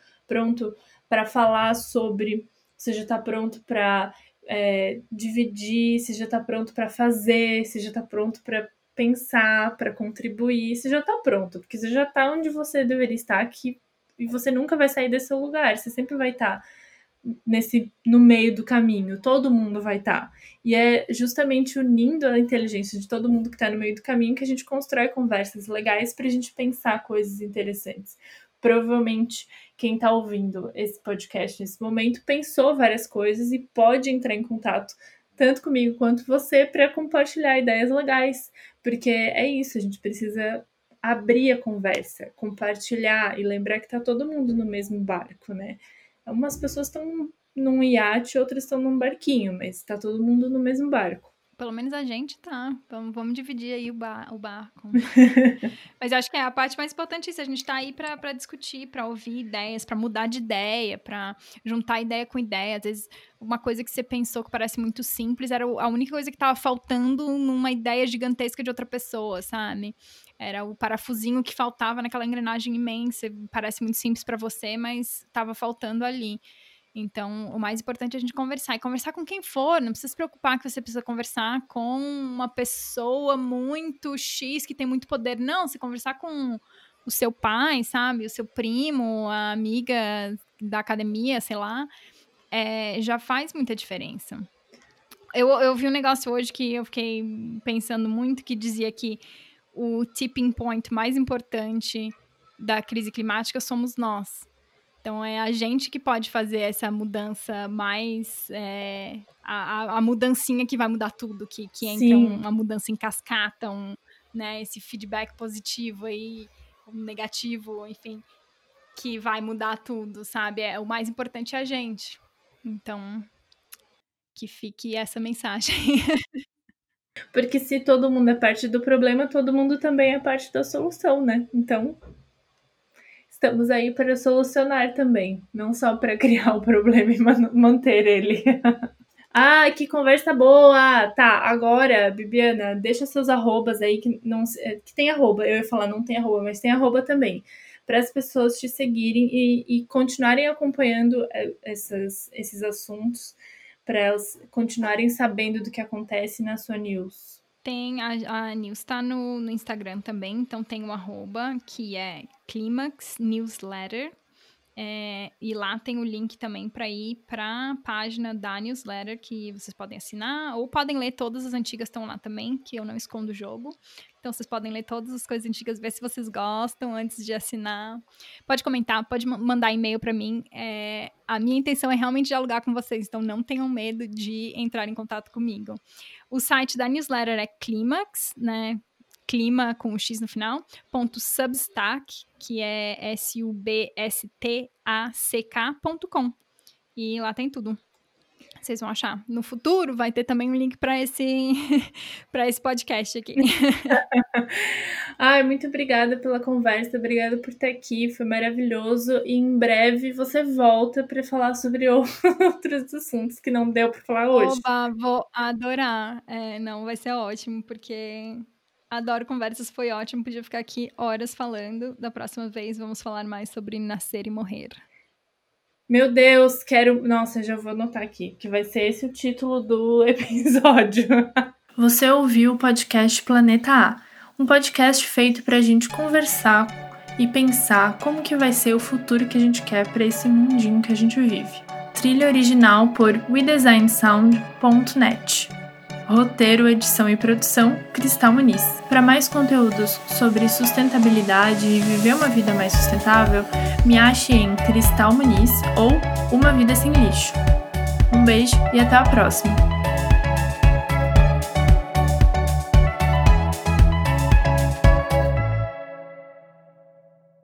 para falar sobre, você já está pronto para é, dividir, você já está pronto para fazer, você já está pronto para pensar, para contribuir, você já está pronto, porque você já está onde você deveria estar aqui e você nunca vai sair desse lugar, você sempre vai estar nesse no meio do caminho, todo mundo vai estar. E é justamente unindo a inteligência de todo mundo que está no meio do caminho que a gente constrói conversas legais para a gente pensar coisas interessantes. Provavelmente quem está ouvindo esse podcast nesse momento pensou várias coisas e pode entrar em contato tanto comigo quanto você para compartilhar ideias legais, porque é isso, a gente precisa abrir a conversa, compartilhar e lembrar que tá todo mundo no mesmo barco, né? Umas pessoas estão num iate, outras estão num barquinho, mas tá todo mundo no mesmo barco. Pelo menos a gente tá. Vamos, vamos dividir aí o, bar, o barco. Mas eu acho que é a parte mais importante isso. A gente tá aí para discutir, para ouvir ideias, para mudar de ideia, para juntar ideia com ideia. Às vezes, uma coisa que você pensou que parece muito simples era a única coisa que tava faltando numa ideia gigantesca de outra pessoa, sabe? Era o parafusinho que faltava naquela engrenagem imensa. Parece muito simples para você, mas tava faltando ali. Então, o mais importante é a gente conversar. E conversar com quem for. Não precisa se preocupar que você precisa conversar com uma pessoa muito X, que tem muito poder. Não, se conversar com o seu pai, sabe? O seu primo, a amiga da academia, sei lá. É, já faz muita diferença. Eu, eu vi um negócio hoje que eu fiquei pensando muito, que dizia que o tipping point mais importante da crise climática somos nós. Então é a gente que pode fazer essa mudança mais. É, a, a mudancinha que vai mudar tudo, que, que entra uma mudança em cascata, um, né, esse feedback positivo aí, negativo, enfim, que vai mudar tudo, sabe? É, o mais importante é a gente. Então, que fique essa mensagem. Porque se todo mundo é parte do problema, todo mundo também é parte da solução, né? Então, estamos aí para solucionar também, não só para criar o problema e manter ele. ah, que conversa boa! Tá, agora, Bibiana, deixa seus arrobas aí que não que tem arroba. Eu ia falar não tem arroba, mas tem arroba também. Para as pessoas te seguirem e, e continuarem acompanhando é, essas, esses assuntos, para elas continuarem sabendo do que acontece na sua news. Tem a, a news está no, no Instagram também, então tem o arroba que é Climax Newsletter. É, e lá tem o link também para ir para a página da newsletter que vocês podem assinar ou podem ler todas as antigas estão lá também, que eu não escondo o jogo. Então vocês podem ler todas as coisas antigas, ver se vocês gostam antes de assinar. Pode comentar, pode mandar e-mail para mim. É, a minha intenção é realmente dialogar com vocês, então não tenham medo de entrar em contato comigo. O site da newsletter é Climax, né? Clima com o X no final, ponto substack, que é S-U-B-S-T-A-C-K.com. E lá tem tudo. Vocês vão achar. No futuro vai ter também um link para esse para esse podcast aqui. Ai, muito obrigada pela conversa, obrigada por estar aqui, foi maravilhoso. E em breve você volta para falar sobre outros assuntos que não deu para falar hoje. Oba, vou adorar. É, não, vai ser ótimo, porque Adoro conversas, foi ótimo. Podia ficar aqui horas falando. Da próxima vez vamos falar mais sobre nascer e morrer. Meu Deus, quero. Nossa, já vou anotar aqui, que vai ser esse o título do episódio. Você ouviu o podcast Planeta A, um podcast feito para a gente conversar e pensar como que vai ser o futuro que a gente quer para esse mundinho que a gente vive. Trilha original por WeDesignSound.net. Roteiro, edição e produção, Cristal Muniz. Para mais conteúdos sobre sustentabilidade e viver uma vida mais sustentável, me ache em Cristal Muniz ou Uma Vida Sem Lixo. Um beijo e até a próxima!